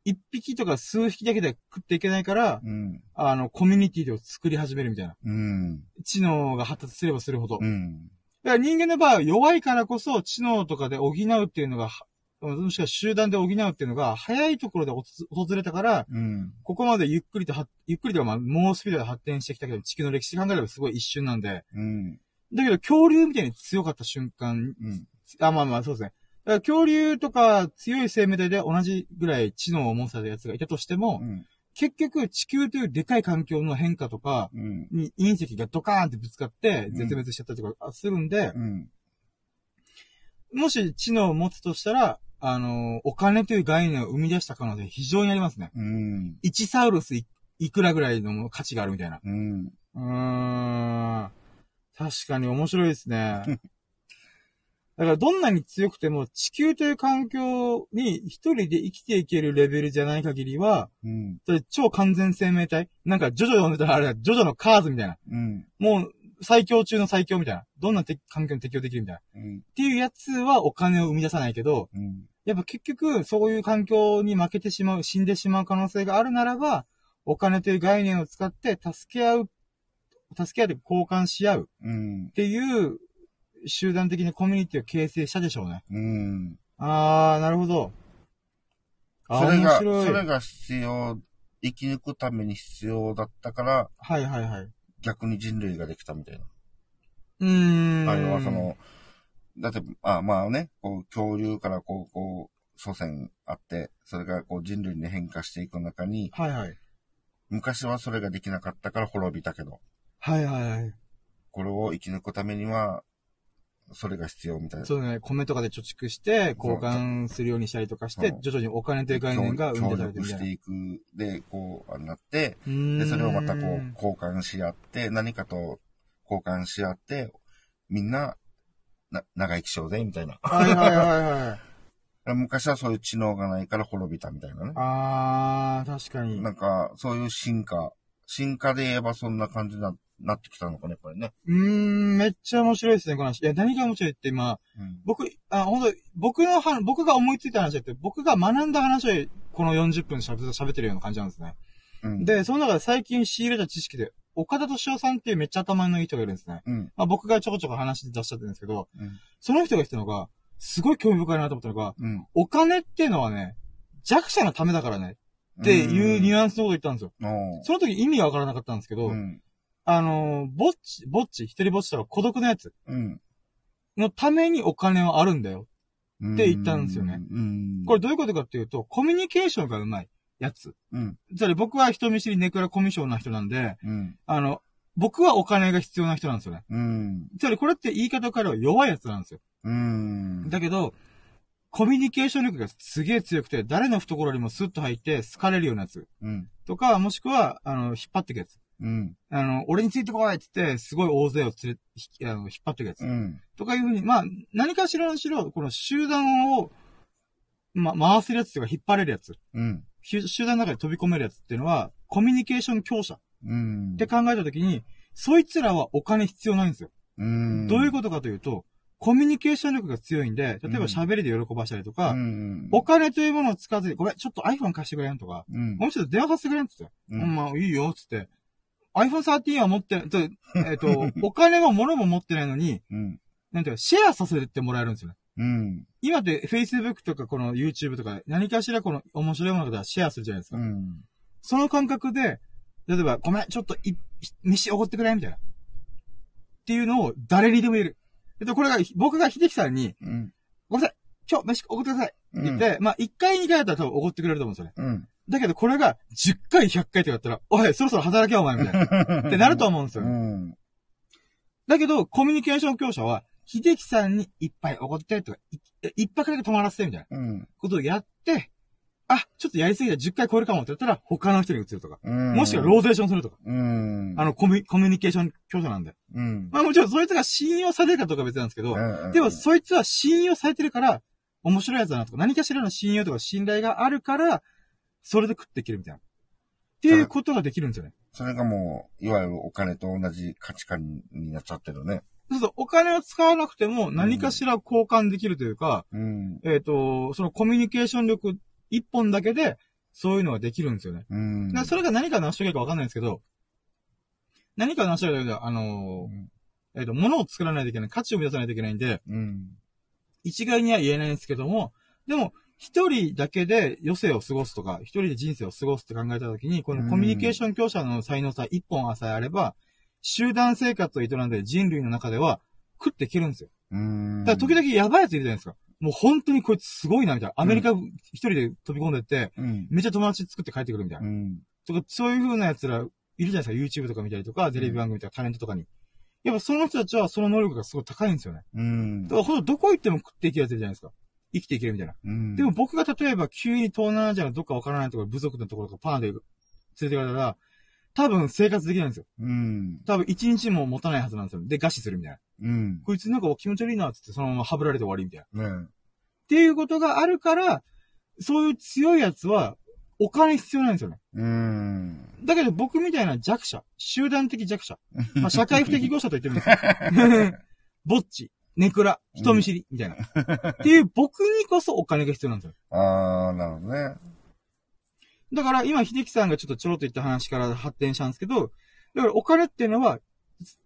Speaker 2: 一匹とか数匹だけで食っていけないから、
Speaker 1: うん、
Speaker 2: あの、コミュニティを作り始めるみたいな。
Speaker 1: うん、
Speaker 2: 知能が発達すればするほど。だ
Speaker 1: うん、
Speaker 2: から人間の場合は弱いからこそ、知能とかで補うっていうのが、はもしくは集団で補うっていうのが、早いところで訪れたから、
Speaker 1: うん、
Speaker 2: ここまでゆっくりとは、ゆっくりとかまあ、猛スピードで発展してきたけど、地球の歴史考えればすごい一瞬なんで。
Speaker 1: うん、
Speaker 2: だけど、恐竜みたいに強かった瞬間、
Speaker 1: うん、
Speaker 2: あ、まあまあ、そうですね。だから恐竜とか強い生命体で同じぐらい知能を持ったやつがいたとしても、
Speaker 1: うん、
Speaker 2: 結局地球というでかい環境の変化とか
Speaker 1: うん、
Speaker 2: に隕石がドカーンってぶつかって
Speaker 1: うん。
Speaker 2: 絶滅しちゃったりとかするんで、
Speaker 1: うん、
Speaker 2: もし知能を持つとしたら、あの、お金という概念を生み出した可能性非常にありますね。
Speaker 1: うん、
Speaker 2: 1サウルスいいくらぐらいの価値があるみたいな。
Speaker 1: うん、
Speaker 2: うーん。確かに面白いですね。だからどんなに強くても地球という環境に一人で生きていけるレベルじゃない限りは、
Speaker 1: うん。
Speaker 2: それ超完全生命体なんかジョジョ読んでたらあれだ、ジョジョのカーズみたいな。
Speaker 1: うん。
Speaker 2: もう最強中の最強みたいな。どんなて環境に適応できるみたいな。っ
Speaker 1: うん。
Speaker 2: ていうやつはお金を生み出さないけど、
Speaker 1: うん。
Speaker 2: やっぱ結局そういう環境に負けてしまう、死んでしまう可能性があるならば、お金という概念を使って助け合う、助け合って交換し合う
Speaker 1: うん
Speaker 2: っ。ていう集団的にコミュニティを形成したでしょうね。
Speaker 1: うん。
Speaker 2: あー、なるほど。
Speaker 1: それが、それが必要、生き抜くために必要だったから、
Speaker 2: はいはいはい。
Speaker 1: 逆に人類ができたみたいな。
Speaker 2: うーん。
Speaker 1: あれはそ、の、だって、あまあね、こう、恐竜からこう、こう、祖先あって、それがこう人類に変化していく中に、
Speaker 2: はいはい。
Speaker 1: 昔はそれができなかったから滅びたけど、
Speaker 2: はいはいはい。
Speaker 1: これを生き抜くためには、それが必要みたいな。
Speaker 2: そうね、米とかで貯蓄して、交換するようにしたりとかして徐々にお金という概念が生み出
Speaker 1: 協
Speaker 2: されてるみたいな。
Speaker 1: 力していく、で、こう、なって、で、それをまたこう、交換し合って、何かと交換し合って、みんな、な、長生きしようぜ、みたいな。
Speaker 2: はいはいはいはい。
Speaker 1: 昔はそういう知能がないから滅びたみたいなね。
Speaker 2: あー、確かに。
Speaker 1: なんか、そういう進化。進化で言えばそんな感じな、なってきたのかね、これね。
Speaker 2: うーん、めっちゃ面白いですね、この話。いや、何が面白いって今、
Speaker 1: うん。
Speaker 2: 僕、あ、本当僕のは、僕が思いついた話じゃなくて、僕が学んだ話をこの40分喋喋ってるような感じなんですね。
Speaker 1: うん。、
Speaker 2: で、その中で最近仕入れた知識で、岡田敏夫さんっていうめっちゃ頭のいい人がいるんですね。
Speaker 1: うん。
Speaker 2: まあ僕がちょこちょこ話出しちゃってるんですけど、
Speaker 1: うん。
Speaker 2: その人が言ってたのが、すごい興味深いなと思ったのが、
Speaker 1: うん。
Speaker 2: お金っていうのはね、弱者のためだからね、っていうニュアンスのこと言ったんですよ。
Speaker 1: の、
Speaker 2: その時意味がわからなかったんですけど、
Speaker 1: うん。
Speaker 2: あのー、ぼっち、ぼっち、一人ぼっちとか孤独なやつ
Speaker 1: うん。
Speaker 2: のためにお金はあるんだよ。
Speaker 1: うん。
Speaker 2: って言ったんですよね
Speaker 1: うん。
Speaker 2: これどういうことかっていうと、コミュニケーションがうまいやつ。
Speaker 1: うん。
Speaker 2: つまり僕は人見知りネクラコミュ障な人なんで、
Speaker 1: うん。
Speaker 2: あの、僕はお金が必要な人なんですよね。
Speaker 1: うん。
Speaker 2: つまりこれって言い方を変えれば弱いやつなんですよ。
Speaker 1: うん。
Speaker 2: だけど、コミュニケーション力がすげえ強くて、誰の懐にもスッと入って好かれるようなやつ。
Speaker 1: うん。
Speaker 2: とか、もしくは、あの、引っ張っていくやつ。
Speaker 1: うん。
Speaker 2: あの、俺についてこいって言って、すごい大勢を連れ、ひあの引っ張っていくやつ。
Speaker 1: うん。
Speaker 2: とかいうふうに、まあ、何かしらのしろ、この集団を、ま、回せるやつというか引っ張れるやつ。
Speaker 1: うん。
Speaker 2: ひ集団の中に飛び込めるやつっていうのは、コミュニケーション強者
Speaker 1: うん。
Speaker 2: って考えたときに、そいつらはお金必要ないんですよ。
Speaker 1: うん。
Speaker 2: どういうことかというと、コミュニケーション力が強いんで、例えば
Speaker 1: うん
Speaker 2: 喋りで喜ばしたりとか、
Speaker 1: うん。
Speaker 2: お金というものを使わずに、ごめん、ちょっと iPhone 貸してくれんとか、
Speaker 1: うん。
Speaker 2: もうちょっと電話させてくれんって言って、
Speaker 1: う
Speaker 2: うんん、まあいいよ、つって。iPhone 13は持って、とえっ、と、お金も物も持ってないのに、
Speaker 1: うん。
Speaker 2: なんていうか、シェアさせてもらえるんですよね。
Speaker 1: うん。
Speaker 2: 今って Facebook とかこの YouTube とか何かしらこの面白いものがシェアするじゃないですか。
Speaker 1: うん。
Speaker 2: その感覚で、例えば、ごめん、ちょっとい、飯おごってくれみたいな。っていうのを誰にでも言える。えっと、これが、僕が秀樹さんに、
Speaker 1: うん。
Speaker 2: ごめんなさい、今日飯おごってください。って言って、まあ、1回2回だったら多分おごってくれると思うんですよね。
Speaker 1: うん。
Speaker 2: だけどこれが10回100回とかだったら、おい、そろそろ働けよお前みたいな。ってなると思うんですよ
Speaker 1: う
Speaker 2: ね。
Speaker 1: ん。
Speaker 2: だけど、コミュニケーション強者は、秀樹さんにいっぱいおごってとか、い一泊だけ泊まらせてみたいな
Speaker 1: うん。
Speaker 2: ことをやって、あ、ちょっとやりすぎた10回超えるかもって言ったら、他の人に移るとか。
Speaker 1: うん。
Speaker 2: もしくはローテーションするとか。
Speaker 1: うん。
Speaker 2: あの、コミュコミュニケーション強者なんで。
Speaker 1: うん。
Speaker 2: まあもちろんそいつが信用されるかどうかは別なんですけど、
Speaker 1: うん
Speaker 2: でもそいつは信用されてるから、面白いやつだなとか、何かしらの信用とか信頼があるから、それで食っていけるみたいな。っていうことができるんですよね。
Speaker 1: それがもう、いわゆるお金と同じ価値観になっちゃってるね。
Speaker 2: そうそう、お金を使わなくても何かしら交換できるというか、
Speaker 1: うん。
Speaker 2: えっ、と、そのコミュニケーション力一本だけで、そういうのができるんですよね。
Speaker 1: うん。
Speaker 2: それが何か成し遂げるかわかんないんですけど、何か成し遂げるか、あの
Speaker 1: うん
Speaker 2: ー、えっ、と、物を作らないといけない、価値を生み出さないといけないんで、
Speaker 1: うん。
Speaker 2: 一概には言えないんですけども、でも、一人だけで余生を過ごすとか、一人で人生を過ごすって考えたときに、このコミュニケーション強者の才能さえ一本さえあれば、集団生活を営んでる人類の中では食っていけるんですよ。
Speaker 1: うん。
Speaker 2: だから時々やばいやついるじゃないですか。もう本当にこいつすごいな、みたいな。アメリカ一人で飛び込んでって、
Speaker 1: うん。
Speaker 2: めっちゃ友達作って帰ってくるみたいな。
Speaker 1: うん。
Speaker 2: とか、そういう風な奴らいるじゃないですか。YouTube とか見たりとか、テレビ番組とかタレントとかに。やっぱその人たちはその能力がすごい高いんですよね。
Speaker 1: うん
Speaker 2: だ。からほんとどこ行っても食っていけるやついるじゃないですか。生きていけるみたいな。
Speaker 1: うん。
Speaker 2: でも、僕が例えば急に東南アジアのどっかわからないところ、部族のところとかパーンで連れてかれたら、多分生活できないんですよ。
Speaker 1: うん。
Speaker 2: 多分一日も持たないはずなんですよ。で、餓死するみたいな。
Speaker 1: うん。
Speaker 2: こいつなんか気持ち悪いな、つってそのままはぶられて終わりみたいな。っ
Speaker 1: ね
Speaker 2: ていうことがあるから、そういう強いやつは、お金必要なんですよね。
Speaker 1: うん。
Speaker 2: だけど僕みたいな弱者、集団的弱者、まあ、社会不適合者と言ってるんですよ。ぼっち、ネクラ、人見知り、みたいな。っていう僕にこそお金が必要なんですよ。
Speaker 1: あー、なるほどね。
Speaker 2: だから今、秀樹さんがちょっとちょろっと言った話から発展したんですけど、だからお金っていうのは、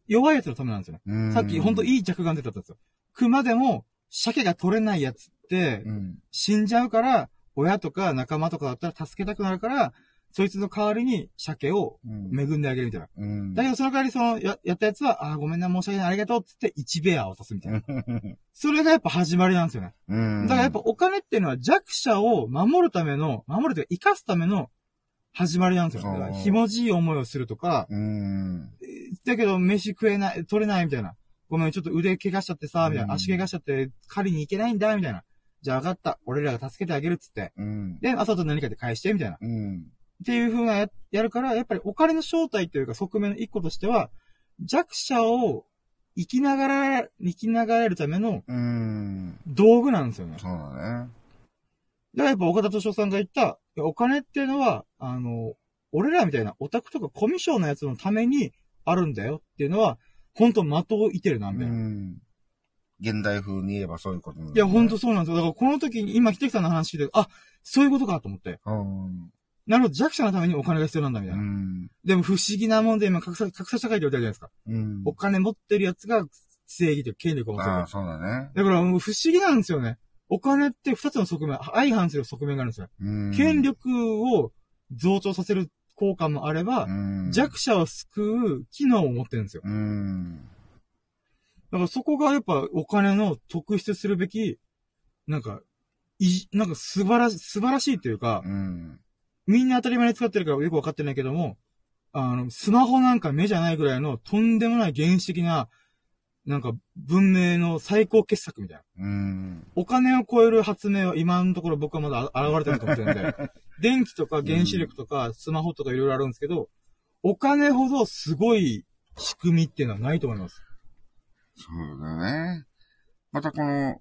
Speaker 2: 弱いやつのためなんですよね。
Speaker 1: うん。
Speaker 2: さっきほんと
Speaker 1: い。
Speaker 2: いい着眼点だったんですよ。熊でも、鮭が取れないやつって
Speaker 1: う、ん。
Speaker 2: 死んじゃうから、親とか仲間とかだったら助けたくなるから、そいつの代わりに鮭を
Speaker 1: うん。
Speaker 2: 恵んであげるみたいな。
Speaker 1: うん。
Speaker 2: だけどその代わりその、や、やったやつは、あーごめんな、申し訳ない、ありがとうっつって1ベアを渡すみたいな。それがやっぱ始まりなんですよね。
Speaker 1: うん。
Speaker 2: だからやっぱお金っていうのは弱者を守るための、守るというか生かすための始まりなんですよ。だからひもじい思いをするとか、
Speaker 1: うん。
Speaker 2: だけど飯食えない、取れないみたいな。ごめん、ちょっと腕怪我しちゃってさ、みたいな。
Speaker 1: うん
Speaker 2: 足怪我しちゃって狩りに行けないんだ、みたいな。じゃあ分かった。俺らが助けてあげるっつって。
Speaker 1: うん。
Speaker 2: で、後と何かで返して、みたいな。っ
Speaker 1: うん。
Speaker 2: ていう風なや、やるから、やっぱりお金の正体というか側面の一個としては、弱者を生きながら、生きながらえるための
Speaker 1: うん。
Speaker 2: 道具なんですよね。
Speaker 1: そうだね。
Speaker 2: だからやっぱ岡田敏夫さんが言った、お金っていうのは、あの、俺らみたいなオタクとかコミュ障のやつのためにあるんだよっていうのは、本当的を射てるな、み
Speaker 1: う
Speaker 2: たいな。
Speaker 1: ん。現代風に言えばそういうことなん
Speaker 2: いや、ほんと
Speaker 1: と。
Speaker 2: そうなんですよ。だからこの時に、今、秀樹さんの話聞いて、あ、そういうことかと思って。
Speaker 1: うん。
Speaker 2: なるほど、弱者のためにお金が必要なんだ、みた
Speaker 1: う
Speaker 2: いな。
Speaker 1: ん。
Speaker 2: でも不思議なもんで今、格差、格差社会って言われてるじゃないですか。
Speaker 1: うん。
Speaker 2: お金持ってるやつが正義というか権力を持つ
Speaker 1: ああ、そうだね。
Speaker 2: だから不思議なんですよね。お金って二つの側面、相反する側面があるんですよ。
Speaker 1: うん。
Speaker 2: 権力を増長させる効果もあれば、
Speaker 1: うん。
Speaker 2: 弱者を救う機能を持ってるんですよ。
Speaker 1: うん。
Speaker 2: だからそこがやっぱお金の特筆するべき、なんか、い、なんか素晴らし、素晴らしいというか、
Speaker 1: うん。
Speaker 2: みんな当たり前に使ってるからよくわかってないけども、あの、スマホなんか目じゃないぐらいのとんでもない原始的な、なんか文明の最高傑作みたいな。
Speaker 1: うん。
Speaker 2: お金を超える発明は今のところ僕はまだ現れてないと思ってるんで、電気とか原子力とかスマホとかいろいろあるんですけど、お金ほどすごい仕組みっていうのはないと思います。
Speaker 1: そうだね。またこの、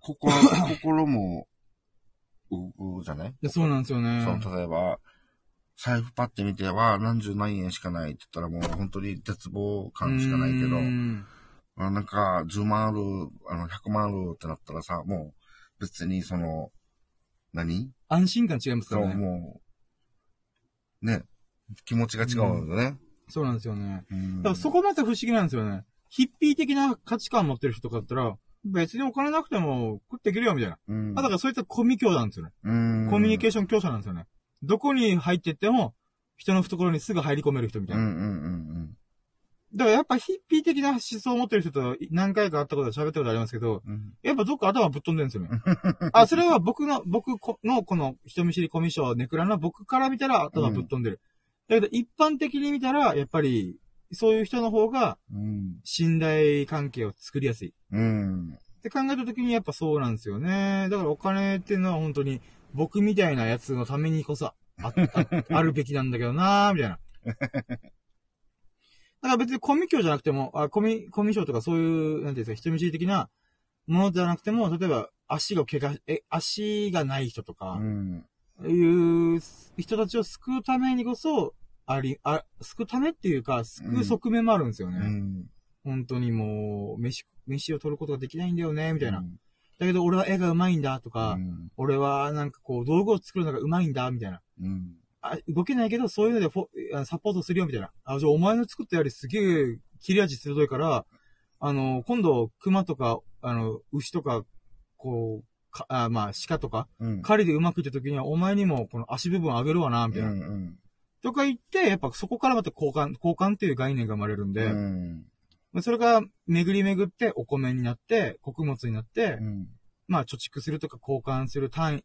Speaker 1: 心、心も、う、う、じゃない？
Speaker 2: でそうなんですよね。
Speaker 1: そう、例えば、財布パッて見ては何十何円しかないって言ったらもう本当に絶望感しかないけどあなんか10万ある、あの100万あるってなったらさ、もう別にその、何？
Speaker 2: 安心感違いますか
Speaker 1: そう、
Speaker 2: らね。
Speaker 1: もう、ね、気持ちが違うんだよね。
Speaker 2: そうなんですよね。
Speaker 1: うん
Speaker 2: だからそこまた不思議なんですよね。ヒッピー的な価値観持ってる人とかだったら、別にお金なくても食っていけるよみたいな。
Speaker 1: うん。
Speaker 2: あだからそういったコミュ強なんですよね。
Speaker 1: うん、
Speaker 2: コミュニケー
Speaker 1: シ
Speaker 2: ション強者なんですよね。どこに入ってっても、人の懐にすぐ入り込める人みたいな。
Speaker 1: うんうんうん
Speaker 2: だからやっぱヒッピー的な思想を持ってる人と何回か会ったことで喋ったことありますけど、
Speaker 1: うん。うん
Speaker 2: やっぱどっか頭ぶっ飛んでるんですよね。あ、それは僕の、僕このこの人見知りコミュ障ネクラな僕から見たら頭ぶっ飛んでる。だけど一般的に見たら、やっぱり、そういう人の方が
Speaker 1: うん。
Speaker 2: 信頼関係を作りやすい。
Speaker 1: うん。
Speaker 2: って考えたときにやっぱそうなんですよね。だからお金っていうのは本当に僕みたいなやつのためにこそああ あるべきなんだけどなーみたいな。だから別にコミュ教じゃなくても、あコミ、コミュ障とかそういう、なんていうんですか、人見知り的なものじゃなくても、例えば足が怪我、え、足がない人と
Speaker 1: う
Speaker 2: か、
Speaker 1: ん。
Speaker 2: いう人たちを救うためにこそ、あり、あ、救うためっていうか、救う側面もあるんですよね。
Speaker 1: うん。
Speaker 2: 本当にもう、飯、飯を取ることができないんだよね、みたいな。
Speaker 1: うん
Speaker 2: だけど俺は絵が上手いんだとか、
Speaker 1: うん。
Speaker 2: 俺はなんかこう道具を作るのが上手いんだみたいな。
Speaker 1: うん。
Speaker 2: あ動けないけどそういうのでフォあサポートするよみたいな。あ、じゃあお前の作ったよりすげえ切れ味鋭いから、あの、今度熊とか、あの、牛とか、こう、かあまあ鹿とか、
Speaker 1: うん。
Speaker 2: 狩りでうまくいった時にはお前にもこの足部分あげるわな、みたいな。
Speaker 1: うん。
Speaker 2: とか言って、やっぱそこからまた交換、交換っていう概念が生まれるんで、
Speaker 1: うん。
Speaker 2: まあそれが巡り巡ってお米になって、穀物になって、
Speaker 1: うん。
Speaker 2: まあ、貯蓄するとか交換する単位、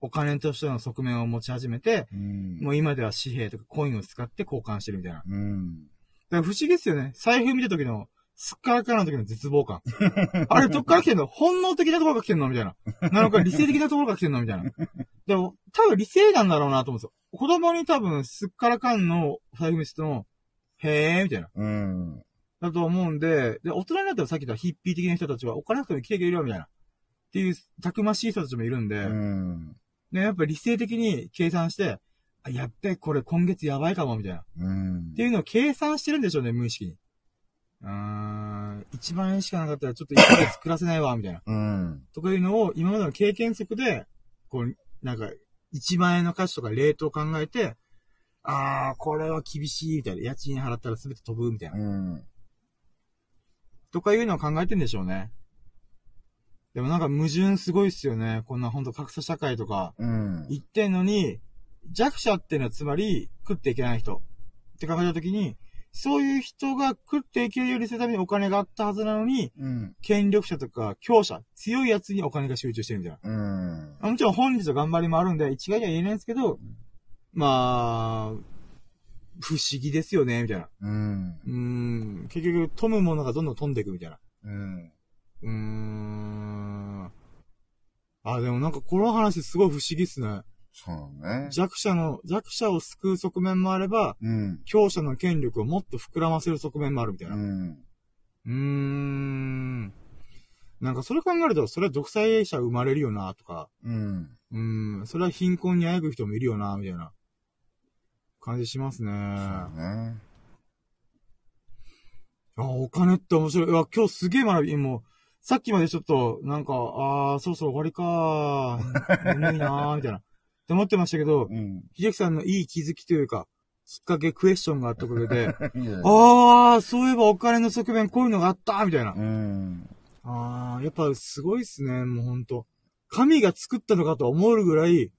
Speaker 2: お金としての側面を持ち始めて、
Speaker 1: うん。
Speaker 2: もう今では紙幣とかコインを使って交換してるみたいな。だか
Speaker 1: うん。
Speaker 2: ら不思議ですよね。財布見た時の、すっからからの時の絶望感。あれ、どっから来てんの？本能的なところが来てんの？みたいな。なのか理性的なところが来てんの？みたいな。でも、多分理性なんだろうなと思うんですよ。子供に多分、すっからかんの財布見せても、へー、みたいな。
Speaker 1: うん。
Speaker 2: だと思うんで、で、大人になったらさっき言ったヒッピー的な人たちは、お金なくても生きていけるよ、みたいな。っていう、たくましい人たちもいるんで、
Speaker 1: うん。
Speaker 2: ね、やっぱ理性的に計算して、あ、やっべ、これ今月やばいかも、みたいな。っ
Speaker 1: うん。
Speaker 2: ていうのを計算してるんでしょうね、無意識に。うーん、1万円しかなかったらちょっと1ヶ月暮らせないわ、みたいな。
Speaker 1: うん。
Speaker 2: とかいうのを今までの経験則で、こう、なんか、1万円の価値とかレートを考えて、あー、これは厳しい、みたいな。家賃払ったら全て飛ぶ、みたいな。
Speaker 1: うん。
Speaker 2: とかいうのを考えてんでしょうね。でもなんか矛盾すごいっすよね。こんなほんと格差社会とか
Speaker 1: うん。
Speaker 2: 言ってんのに、弱者っていうのはつまり食っていけない人って考えたときに、そういう人が食っていけるようにするためにお金があったはずなのに、
Speaker 1: うん。
Speaker 2: 権力者とか強者、強いやつにお金が集中してるみたいな。
Speaker 1: うん。
Speaker 2: もちろん本日の頑張りもあるんで、一概には言えないんですけど、まあ、不思議ですよね、みたいな。
Speaker 1: うん。
Speaker 2: うーん、結局、富むものがどんどん飛んでいくみたいな。
Speaker 1: うん。
Speaker 2: うーん。あ、でもなんかこの話すごい不思議っすね。
Speaker 1: そうね。
Speaker 2: 弱者の、弱者を救う側面もあれば、
Speaker 1: うん。
Speaker 2: 強者の権力をもっと膨らませる側面もあるみたいうな。う
Speaker 1: ん。
Speaker 2: ーん。なんかそれ考えると、それは独裁者生まれるよな、とか。
Speaker 1: うん。
Speaker 2: うーん。それは貧困にあえぐ人もいるよな、みたいな。感じしますね。
Speaker 1: そう
Speaker 2: あ、
Speaker 1: ね。
Speaker 2: お金って面白い。いや、今日すげえ学び、もう、さっきまでちょっと、なんか、あー、そろそろ終わりかー。眠いなー、みたいな。って思ってましたけど、
Speaker 1: うん。
Speaker 2: 秀樹さんのいい気づきというか、きっかけ、クエスチョンがあったことで、あー、そういえばお金の側面こういうのがあったみたいな。
Speaker 1: うん。
Speaker 2: あー、やっぱすごいっすね、もうほんと。神が作ったのかと思うぐらい、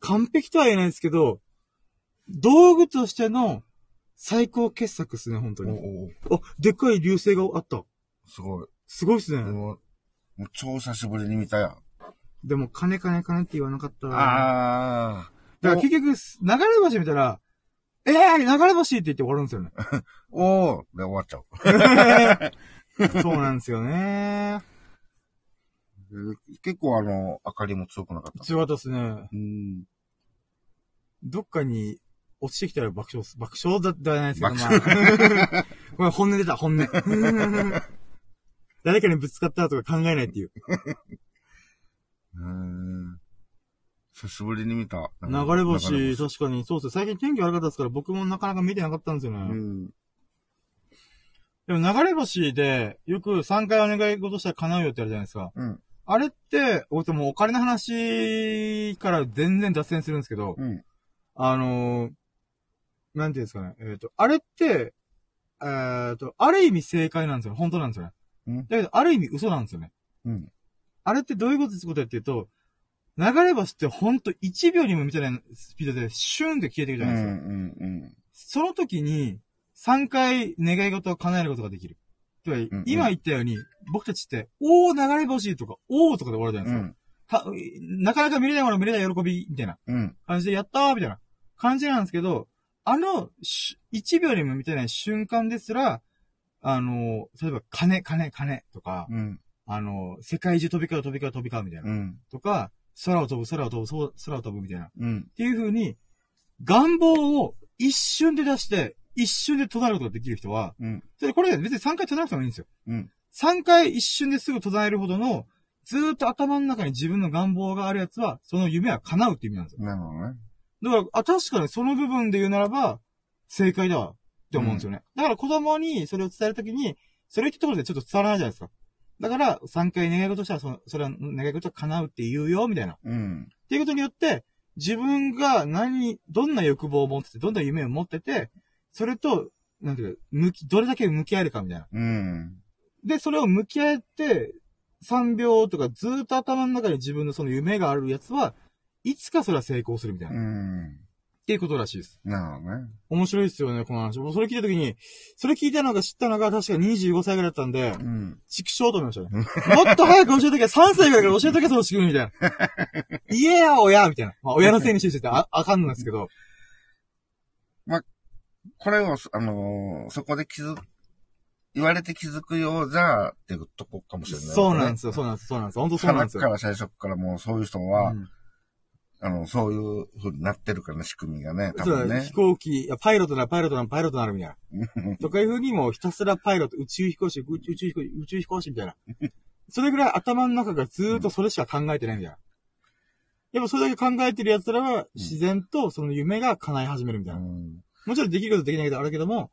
Speaker 2: 完璧とは言えないですけど、道具としての最高傑作っすね、本当
Speaker 1: お
Speaker 2: に。
Speaker 1: お
Speaker 2: あ、でっかい流星があった。
Speaker 1: すごい。
Speaker 2: すごいっすね。
Speaker 1: もう、もう超久しぶりに見たやん。
Speaker 2: でも、金金金って言わなかったわ。
Speaker 1: ああ。
Speaker 2: だから結局、流れ橋見たら、えー、流れ橋って言って終わるんですよね。
Speaker 1: おーで終わっちゃう。
Speaker 2: そうなんですよね。
Speaker 1: え ー結構あの、明かりも強くなかった。
Speaker 2: 強かったですね。
Speaker 1: うん。
Speaker 2: どっかに落ちてきたら爆笑っす、爆笑だではないですけど、
Speaker 1: 爆
Speaker 2: まあ。これ本音出た、本音。誰かにぶつかったとか考えないっていう。
Speaker 1: うん。久しぶりに見た。
Speaker 2: 流れ星、確かに、そうっすね。最近天気悪かったですから、僕もなかなか見てなかったんですよね。
Speaker 1: うん。
Speaker 2: でも流れ星で、よく3回お願い事したら叶うよってやるじゃないですか。
Speaker 1: うん。
Speaker 2: あれって、僕もお金の話から全然脱線するんですけど、
Speaker 1: うん。
Speaker 2: あのー、なんていうんですかね。えっ、と、あれって、えっ、と、ある意味正解なんですよ。本当なんですよね。
Speaker 1: うん
Speaker 2: だけど、ある意味嘘なんですよね。
Speaker 1: うん。
Speaker 2: あれってどういうことですことやっていうと、流れ星ってほんと1秒にも満たないスピードでシュンって消えていく
Speaker 1: うん。う
Speaker 2: じゃないですか。
Speaker 1: ん。
Speaker 2: その時に、3回願い事を叶えることができる。
Speaker 1: うんうん
Speaker 2: 今言ったように、僕たちって、おー流れ星とか、おーとかで終わるじゃないうですか。
Speaker 1: ん。
Speaker 2: たなかなか見れないもの見れない喜び、みたいな
Speaker 1: うん。
Speaker 2: 感じで、やったーみたいな感じなんですけど、あの、し1秒にも満たない瞬間ですら、あの、例えば、金、金、金とか、
Speaker 1: うん。
Speaker 2: あの、世界中飛び交う飛び交う飛び交うみたいな。
Speaker 1: うん。
Speaker 2: とか、空を飛ぶ、空を飛ぶ、空を飛ぶみたいな。っ
Speaker 1: うん。
Speaker 2: ていう風に、願望を一瞬で出して、一瞬で唱えることができる人は、
Speaker 1: うん。
Speaker 2: それこれ別に3回唱えなくてもいいんですよ。
Speaker 1: うん。
Speaker 2: 3回一瞬ですぐ唱えるほどの、ずーっと頭の中に自分の願望があるやつは、その夢は叶うって意味なんですよ。
Speaker 1: なるほどね。
Speaker 2: だから、あ、確かにその部分で言うならば、正解だわって思うんですよね。だから子供にそれを伝えるときに、それ言ったところでちょっと伝わらないじゃないですか。だから、3回願い事したら、その、それは願い事は叶うって言うよ、みたいな。っ
Speaker 1: うん。
Speaker 2: ていうことによって、自分が何、どんな欲望を持ってて、どんな夢を持ってて、それと、なんていうか、向き、どれだけ向き合えるかみたいな。
Speaker 1: うん。
Speaker 2: で、それを向き合って、3秒とかずーっと頭の中に自分のその夢があるやつは、いつかそれは成功するみたいな。
Speaker 1: う
Speaker 2: っ
Speaker 1: ん。
Speaker 2: ていうことらしいです。
Speaker 1: なるほどね。
Speaker 2: 面白いですよね、この話。もうそれ聞いたときに、それ聞いたのが知ったのが確か25歳ぐらいだったんで、
Speaker 1: うん。
Speaker 2: 畜生と思いましたね。もっと早く教えとけ、3歳ぐらいから教えとけ、その仕組みみたいな。言えや、親みたいな。まあ、親のせいにしててあ、あかんのですけど。
Speaker 1: これを、あのーそこで気づ、言われて気づくようじゃ、っていうとこかもしれない、
Speaker 2: そうなんですよ、そうなんです、そうなんです。本当そうなんですよ。
Speaker 1: から最初からもうそういう人は、
Speaker 2: うん
Speaker 1: あの、そういう風になってるからね、仕組みがね、多分ね
Speaker 2: 飛。行機、いやパイロットならパイロットならパイロットなるみたいな。とかいう風にもうひたすらパイロット、宇宙飛行士、宇宙飛行士、宇宙飛行士みたいな。それぐらい頭の中がずーっとそれしか考えてないみたいな。やっぱそれだけ考えてる奴らは、自然とその夢が叶い始めるみたいうな。
Speaker 1: ん
Speaker 2: もちろんできることできないことあるけども、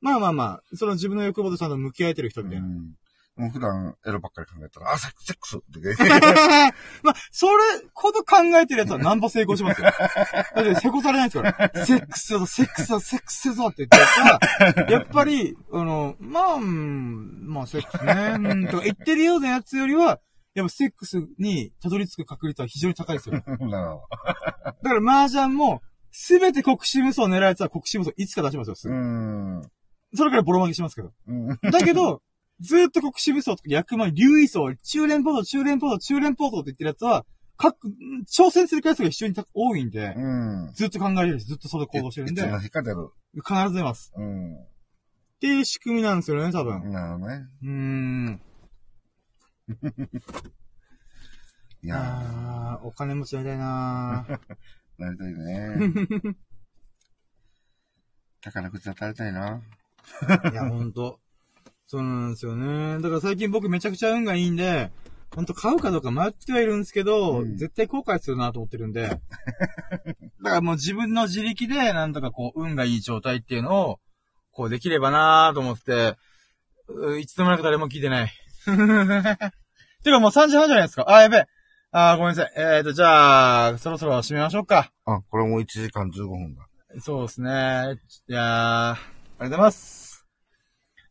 Speaker 2: まあまあまあ、その自分の欲望とちゃんと向き合えてる人みたいな。
Speaker 1: うんもう普段エロばっかり考えたら、あ、セックスセックスってね。
Speaker 2: まあ、それほど考えてるやつはなんぼ成功しますよ。だって成功されないですから。セックスだぞ、セックスだぞ、セックスだぞって言ってたら、やっぱり、あの、まあ、うんまあ、セックスね、うん、とか言ってるようなやつよりは、やっぱセックスにたどり着く確率は非常に高いですよ。だ か
Speaker 1: なるほど
Speaker 2: ら麻雀も、すべて国士無双を狙うやつは国士無双いつか出しますよ、す
Speaker 1: う
Speaker 2: ぐ。
Speaker 1: ん。
Speaker 2: それからボロ負けしますけど。
Speaker 1: うん。
Speaker 2: だけど、ずーっと国士武装とか役満、竜位層、中連ポート、中連ポート、中連ポートって言ってるやつは、各、挑戦する回数が非常に多いんで、
Speaker 1: うん。
Speaker 2: ずっと考えてるし、ずっとそれ行動してるんで。必ず出ます。
Speaker 1: うん。
Speaker 2: っていう仕組みなんですよね、多分。
Speaker 1: なるほどね。
Speaker 2: うーん。
Speaker 1: いや
Speaker 2: あー、お金持ちになりたいなー
Speaker 1: ー、なりたいね。宝くじ当たりたいな。
Speaker 2: いや、ほんと。そうなんですよね。だから最近僕めちゃくちゃ運がいいんで、ほんと買うかどうか迷ってはいるんですけど、
Speaker 1: うん
Speaker 2: 絶対後悔するなと思ってるんで。だからもう自分の自力でなんとかこう、運がいい状態っていうのを、こうできればなと思って、ういつでもなく誰も聞いてない。てかもう3時半じゃないですか。あ、やべえ。あー、ごめんなさい。えーと、じゃあ、そろそろ締めましょうか。
Speaker 1: あ、これもう1時間15分だ。
Speaker 2: そうですね。いやー、ありがとうございます。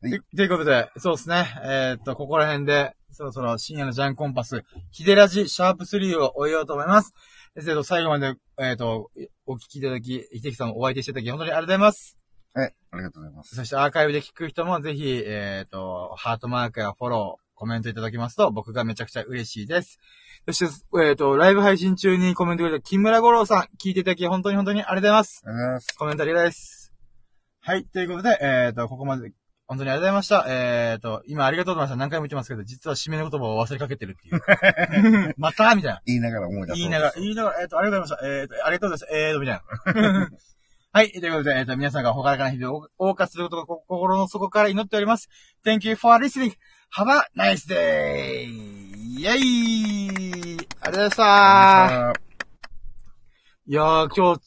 Speaker 1: はい
Speaker 2: とということで、そうですね。えーっと、ここら辺で、そろそろ深夜のジャンコンパス、ヒデラジシャープ3を終えようと思います。ですけど、最後まで、えーっと、お聞きいただき、秀樹さんお相手していただき、本当にありがとうございます。
Speaker 1: はい、ありがとうございます。
Speaker 2: そしてアーカイブで聞く人もぜひ、えーっと、ハートマークやフォロー、コメントいただきますと、僕がめちゃくちゃ嬉しいです。そして、えーっと、ライブ配信中にコメントくれた木村五郎さん、聞いていただき、本当に本当にありがとうございます。
Speaker 1: ありがとうございます。
Speaker 2: コメントありがとうございます。はい、ということで、えっ、と、ここまで、本当にありがとうございました。えっ、と、今ありがとうございました。何回も言ってますけど、実は締めの言葉を忘れかけてるっていう。またみたいな。
Speaker 1: 言いながら思い出そう
Speaker 2: 言いながら、言いながら、えっ、と、ありがとうございました。えっ、と、ありがとうございました。えっ、と、みたいな。はい。ということで、えっ、と、皆さんがほからかな日々を謳歌することがこ心の底から祈っております。Thank you for listening. Have a nice day! イェイありがとうございました
Speaker 1: ありがとうございました
Speaker 2: いやー、今日